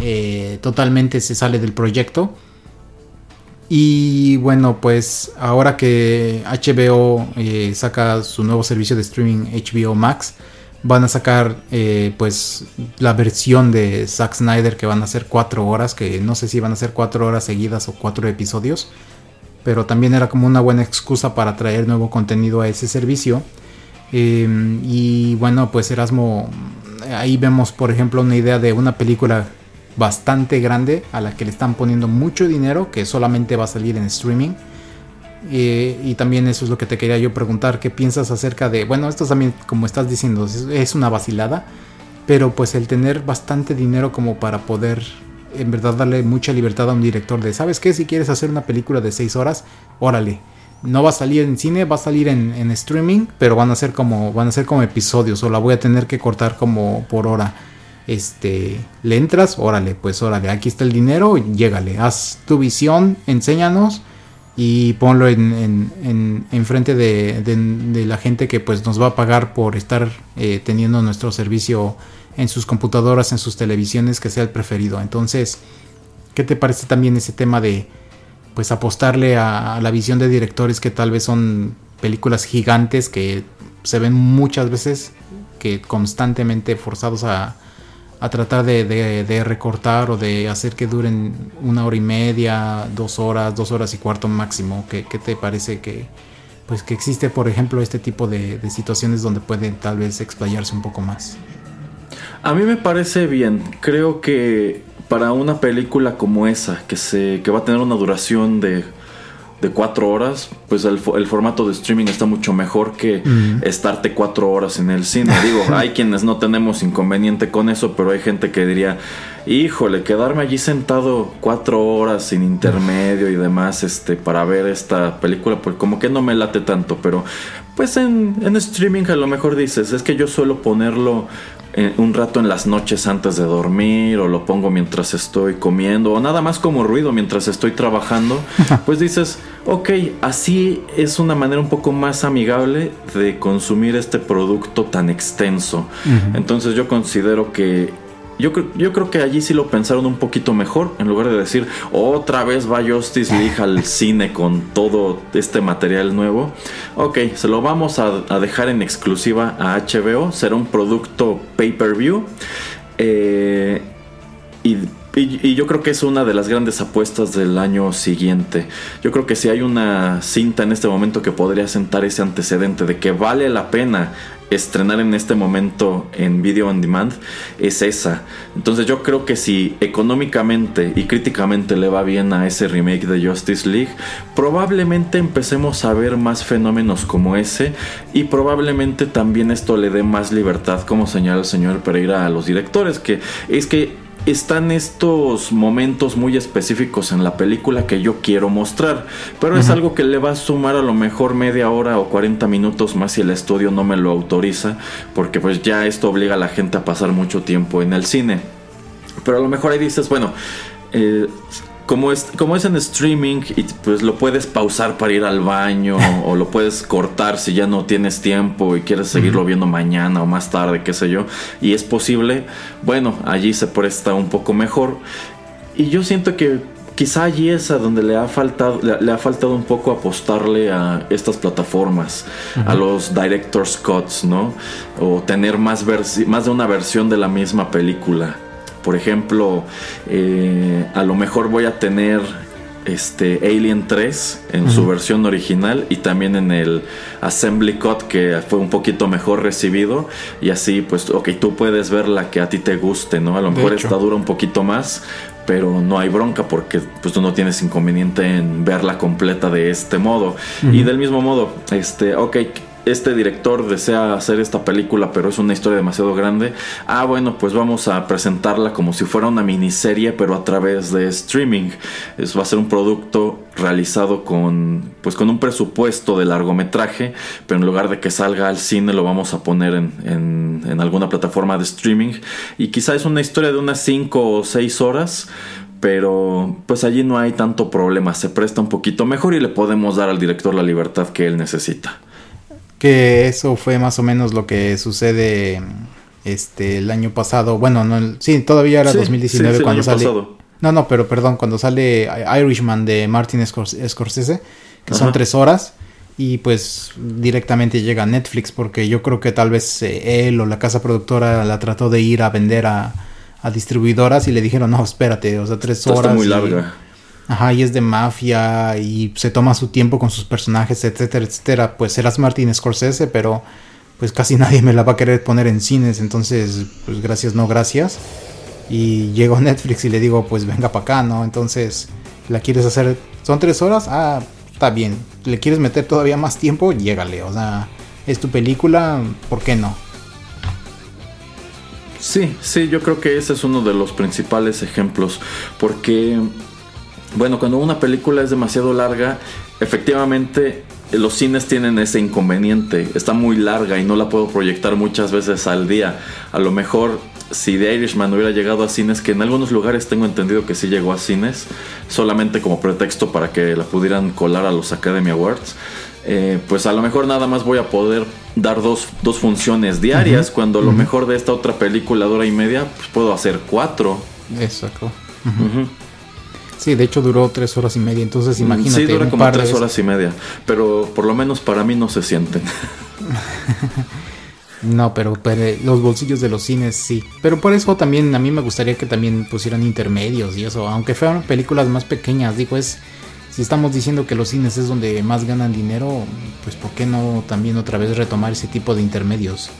eh, totalmente se sale del proyecto. Y bueno, pues ahora que HBO eh, saca su nuevo servicio de streaming HBO Max, van a sacar eh, pues la versión de Zack Snyder que van a ser cuatro horas, que no sé si van a ser cuatro horas seguidas o cuatro episodios, pero también era como una buena excusa para traer nuevo contenido a ese servicio. Em, y bueno, pues Erasmo, ahí vemos por ejemplo una idea de una película bastante grande a la que le están poniendo mucho dinero que solamente va a salir en streaming. y también eso es lo que te quería yo preguntar, ¿qué piensas acerca de, bueno, esto también como estás diciendo, es, una vacilada, pero pues el tener bastante dinero como para poder en verdad darle mucha libertad a un director de, ¿sabes qué? Si quieres hacer una película de 6 horas, órale. No va a salir en cine, va a salir en, en, streaming, pero van a ser como van a ser como episodios o la voy a tener que cortar como por hora. Este, le entras, órale, pues órale, aquí está el dinero, llégale, haz tu visión, enséñanos y ponlo en, en, en, frente de, de, la gente que pues nos va a pagar por estar eh, teniendo nuestro servicio en sus computadoras, en sus televisiones, que sea el preferido. Entonces, ¿qué te parece también ese tema de pues apostarle a, la visión de directores que tal vez son películas gigantes que se ven muchas veces que constantemente forzados a, a tratar de, de, recortar o de hacer que duren una hora y media, dos horas, dos horas y cuarto máximo. ¿Qué, qué te parece que, pues, que existe, por ejemplo, este tipo de, de situaciones donde pueden tal vez explayarse un poco más? A mí me parece bien. Creo que para una película como esa, que, se, que va a tener una duración de, de cuatro horas, pues el, formato de streaming está mucho mejor que estarte cuatro horas en el cine. Digo, hay quienes no tenemos inconveniente con eso, pero hay gente que diría, híjole, quedarme allí sentado cuatro horas sin intermedio y demás, este, para ver esta película, pues como que no me late tanto, pero pues en, en streaming a lo mejor dices, es que yo suelo ponerlo eh, un rato en las noches antes de dormir o lo pongo mientras estoy comiendo o nada más como ruido mientras estoy trabajando, pues dices, ok, así es una manera un poco más amigable de consumir este producto tan extenso. Entonces yo considero que yo, yo creo que allí sí lo pensaron un poquito mejor, en lugar de decir otra vez va Justice League al cine con todo este material nuevo. Ok, se lo vamos a, dejar en exclusiva a HBO, será un producto pay-per-view. Eh, y y, yo creo que es una de las grandes apuestas del año siguiente. Yo creo que si hay una cinta en este momento que podría sentar ese antecedente de que vale la pena estrenar en este momento en video on demand, es esa. Entonces yo creo que si económicamente y críticamente le va bien a ese remake de Justice League, probablemente empecemos a ver más fenómenos como ese y probablemente también esto le dé más libertad, como señala el señor Pereira a los directores, que es que están estos momentos muy específicos en la película que yo quiero mostrar, pero es algo que le va a sumar a lo mejor media hora o 40 minutos más si el estudio no me lo autoriza, porque pues ya esto obliga a la gente a pasar mucho tiempo en el cine. Pero a lo mejor ahí dices, bueno, eh, como es, como es en streaming y pues lo puedes pausar para ir al baño o lo puedes cortar si ya no tienes tiempo y quieres seguirlo viendo mañana o más tarde, qué sé yo, y es posible, bueno, allí se presta un poco mejor. Y yo siento que quizá allí es a donde le ha faltado, le, ha faltado un poco apostarle a estas plataformas, a los director's cuts, ¿no? O tener más, más de una versión de la misma película. Por ejemplo, eh, a lo mejor voy a tener este Alien 3 en su versión original y también en el Assembly Cut que fue un poquito mejor recibido. Y así pues ok tú puedes ver la que a ti te guste no a lo mejor esta dura un poquito más pero no hay bronca porque pues tú no tienes inconveniente en verla completa de este modo. Y del mismo modo este ok este director desea hacer esta película, pero es una historia demasiado grande. Ah, bueno, pues vamos a presentarla como si fuera una miniserie, pero a través de streaming. Es, va a ser un producto realizado con, pues con un presupuesto de largometraje, pero en lugar de que salga al cine, lo vamos a poner en, en, alguna plataforma de streaming. Y quizá es una historia de unas 5 o 6 horas pero pues allí no hay tanto problema, se presta un poquito mejor y le podemos dar al director la libertad que él necesita. Que eso fue más o menos lo que sucede este el año pasado. Bueno, no, sí, todavía era 2019 cuando sale. No, no, pero perdón, cuando sale Irishman de Martin Scorsese, que son tres horas y pues directamente llega a Netflix porque yo creo que tal vez eh, él o la casa productora la trató de ir a vender a, a distribuidoras y le dijeron no espérate o sea tres horas está muy larga Ajá, y es de mafia y se toma su tiempo con sus personajes, etcétera, etcétera. Pues serás Martin Scorsese, pero pues casi nadie me la va a querer poner en cines, entonces pues gracias, no gracias. Y llego a Netflix y le digo, pues venga para acá, ¿no? Entonces, ¿la quieres hacer? ¿Son tres horas? Ah, está bien. ¿Le quieres meter todavía más tiempo? Llégale, o sea, es tu película, ¿por qué no? Sí, sí, yo creo que ese es uno de los principales ejemplos, porque, bueno, cuando una película es demasiado larga, efectivamente los cines tienen ese inconveniente, está muy larga y no la puedo proyectar muchas veces al día. A lo mejor si The Irishman hubiera llegado a cines, que en algunos lugares tengo entendido que sí llegó a cines, solamente como pretexto para que la pudieran colar a los Academy Awards, eh, pues a lo mejor nada más voy a poder dar dos, dos funciones diarias, cuando a lo mejor de esta otra película de hora y media, pues puedo hacer cuatro. Exacto. Sí, de hecho duró tres horas y media, entonces imagínate. Sí, dura como tres horas y media, pero por lo menos para mí no se sienten. No, pero, los bolsillos de los cines sí. Pero por eso también a mí me gustaría que también pusieran intermedios y eso, aunque fueran películas más pequeñas, digo, es si estamos diciendo que los cines es donde más ganan dinero, pues ¿por qué no también otra vez retomar ese tipo de intermedios?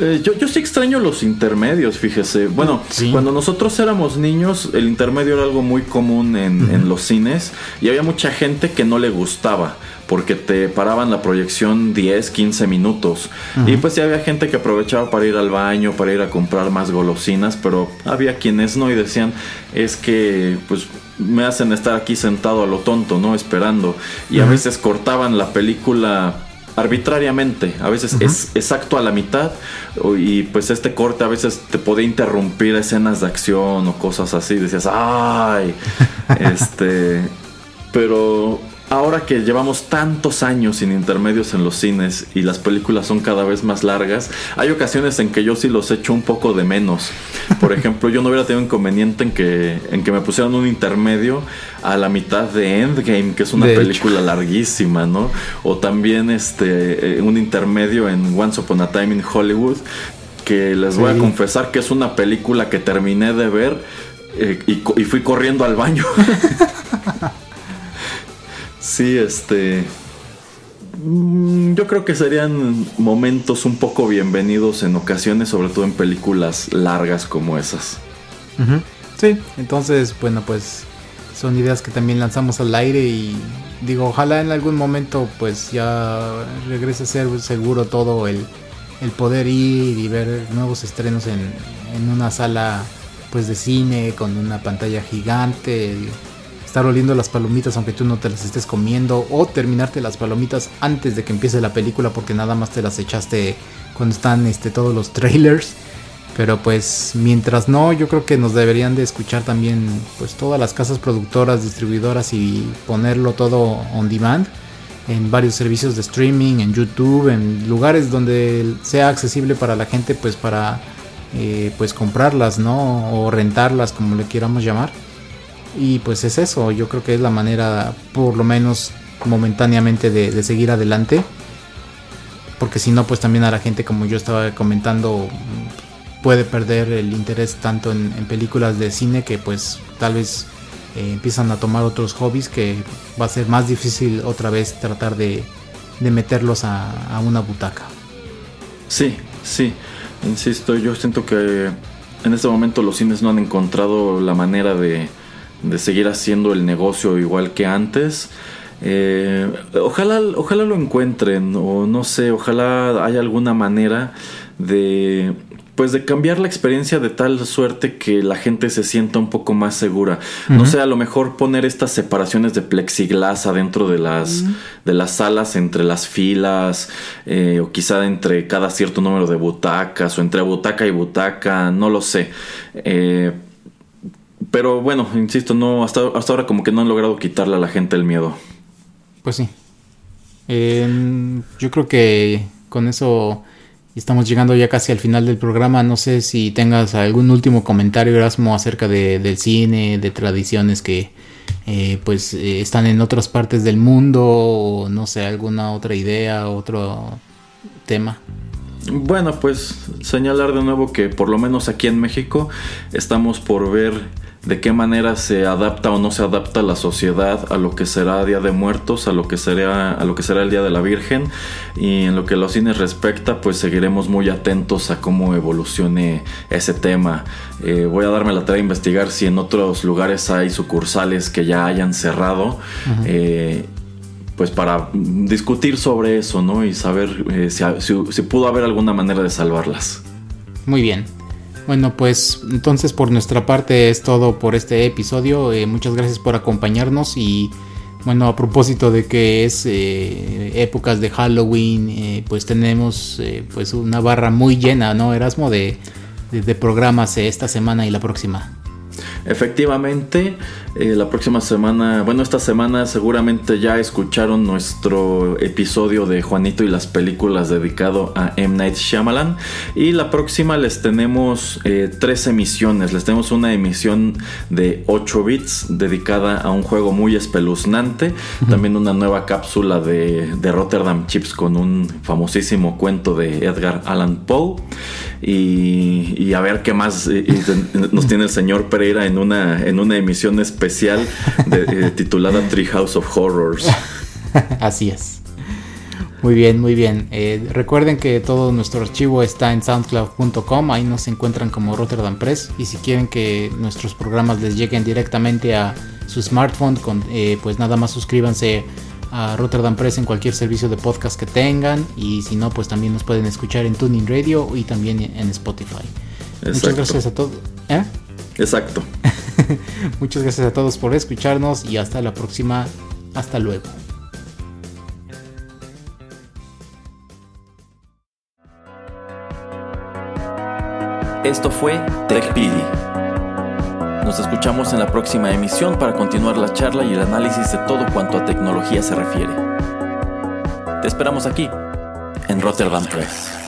Eh, yo, sí extraño los intermedios, fíjese. Bueno, cuando nosotros éramos niños, el intermedio era algo muy común en, los cines y había mucha gente que no le gustaba porque te paraban la proyección 10, 15 minutos. Y pues sí había gente que aprovechaba para ir al baño, para ir a comprar más golosinas, pero había quienes no y decían, es que pues me hacen estar aquí sentado a lo tonto, ¿no? Esperando. Y a veces cortaban la película arbitrariamente, a veces es exacto a la mitad y pues este corte a veces te podía interrumpir escenas de acción o cosas así, decías, ay, este, pero ahora que llevamos tantos años sin intermedios en los cines y las películas son cada vez más largas, hay ocasiones en que yo sí los echo un poco de menos. Por ejemplo, yo no hubiera tenido inconveniente en que, en que me pusieran un intermedio a la mitad de Endgame, que es una película larguísima, ¿no? O también este, eh, un intermedio en Once Upon a Time in Hollywood, que les voy a confesar que es una película que terminé de ver eh, y, y fui corriendo al baño. Sí, este. Mm, yo creo que serían momentos un poco bienvenidos en ocasiones, sobre todo en películas largas como esas. Sí, entonces, bueno, pues son ideas que también lanzamos al aire y digo, ojalá en algún momento pues ya regrese a ser seguro todo el, el poder ir y ver nuevos estrenos en, en una sala pues de cine con una pantalla gigante estar oliendo las palomitas aunque tú no te las estés comiendo o terminarte las palomitas antes de que empiece la película porque nada más te las echaste cuando están este, todos los trailers. Pero pues mientras no, yo creo que nos deberían de escuchar también pues todas las casas productoras, distribuidoras y ponerlo todo on demand en varios servicios de streaming, en YouTube, en lugares donde sea accesible para la gente pues para eh, pues comprarlas, ¿no? O rentarlas como le queramos llamar. Y pues es eso, yo creo que es la manera, por lo menos momentáneamente, de, seguir adelante. Porque si no, pues también a la gente, como yo estaba comentando, puede perder el interés tanto en, películas de cine que pues tal vez eh, empiezan a tomar otros hobbies que va a ser más difícil otra vez tratar de, meterlos a, a, una butaca. Sí, sí, insisto, yo siento que en este momento los cines no han encontrado la manera de, de seguir haciendo el negocio igual que antes. Eh, ojalá, ojalá lo encuentren o no sé, ojalá haya alguna manera de pues de cambiar la experiencia de tal suerte que la gente se sienta un poco más segura. No sé, a lo mejor poner estas separaciones de plexiglas adentro de las, de las salas, entre las filas, eh, o quizá entre cada cierto número de butacas, o entre butaca y butaca, no lo sé. Eh, pero bueno, insisto, no hasta, hasta ahora como que no han logrado quitarle a la gente el miedo. Pues sí. yo creo que con eso estamos llegando ya casi al final del programa. No sé si tengas algún último comentario, Erasmo, acerca de, del cine, de tradiciones que eh, pues eh, están en otras partes del mundo, o no sé, alguna otra idea, otro tema. Bueno, pues señalar de nuevo que por lo menos aquí en México estamos por ver de qué manera se adapta o no se adapta la sociedad a lo que será Día de Muertos, a lo que será, a lo que será el Día de la Virgen. Y en lo que los cines respecta, pues seguiremos muy atentos a cómo evolucione ese tema. Eh, voy a darme la tarea de investigar si en otros lugares hay sucursales que ya hayan cerrado. Eh, pues para discutir sobre eso, ¿no? Y saber eh, si pudo haber alguna manera de salvarlas. Muy bien. Bueno, pues entonces por nuestra parte es todo por este episodio. Eh, muchas gracias por acompañarnos y bueno, a propósito de que es eh, épocas de Halloween, eh, pues tenemos pues una barra muy llena, ¿no, Erasmo? De, de programas esta semana y la próxima. Efectivamente, eh, la próxima semana, bueno, esta semana seguramente ya escucharon nuestro episodio de Juanito y las películas dedicado a M. Night Shyamalan. Y la próxima les tenemos eh, tres emisiones. Les tenemos una emisión de 8 bits dedicada a un juego muy espeluznante. También una nueva cápsula de, Rotterdam Chips con un famosísimo cuento de Edgar Allan Poe. Y, a ver qué más eh, nos tiene el señor Pereira en una, en una emisión especial de, titulada Treehouse of Horrors. Así es. Muy bien, muy bien. Eh, recuerden que todo nuestro archivo está en soundcloud.com, ahí nos encuentran como Rotterdam Press y si quieren que nuestros programas les lleguen directamente a su smartphone, con, eh, pues nada más suscríbanse a Rotterdam Press en cualquier servicio de podcast que tengan y si no, pues también nos pueden escuchar en Tuning Radio y también en Spotify. Muchas gracias a todos. ¿Eh? Exacto. Muchas gracias a todos por escucharnos y hasta la próxima. Hasta luego. Esto fue TechPili. Nos escuchamos en la próxima emisión para continuar la charla y el análisis de todo cuanto a tecnología se refiere. Te esperamos aquí, en Rotterdam Press.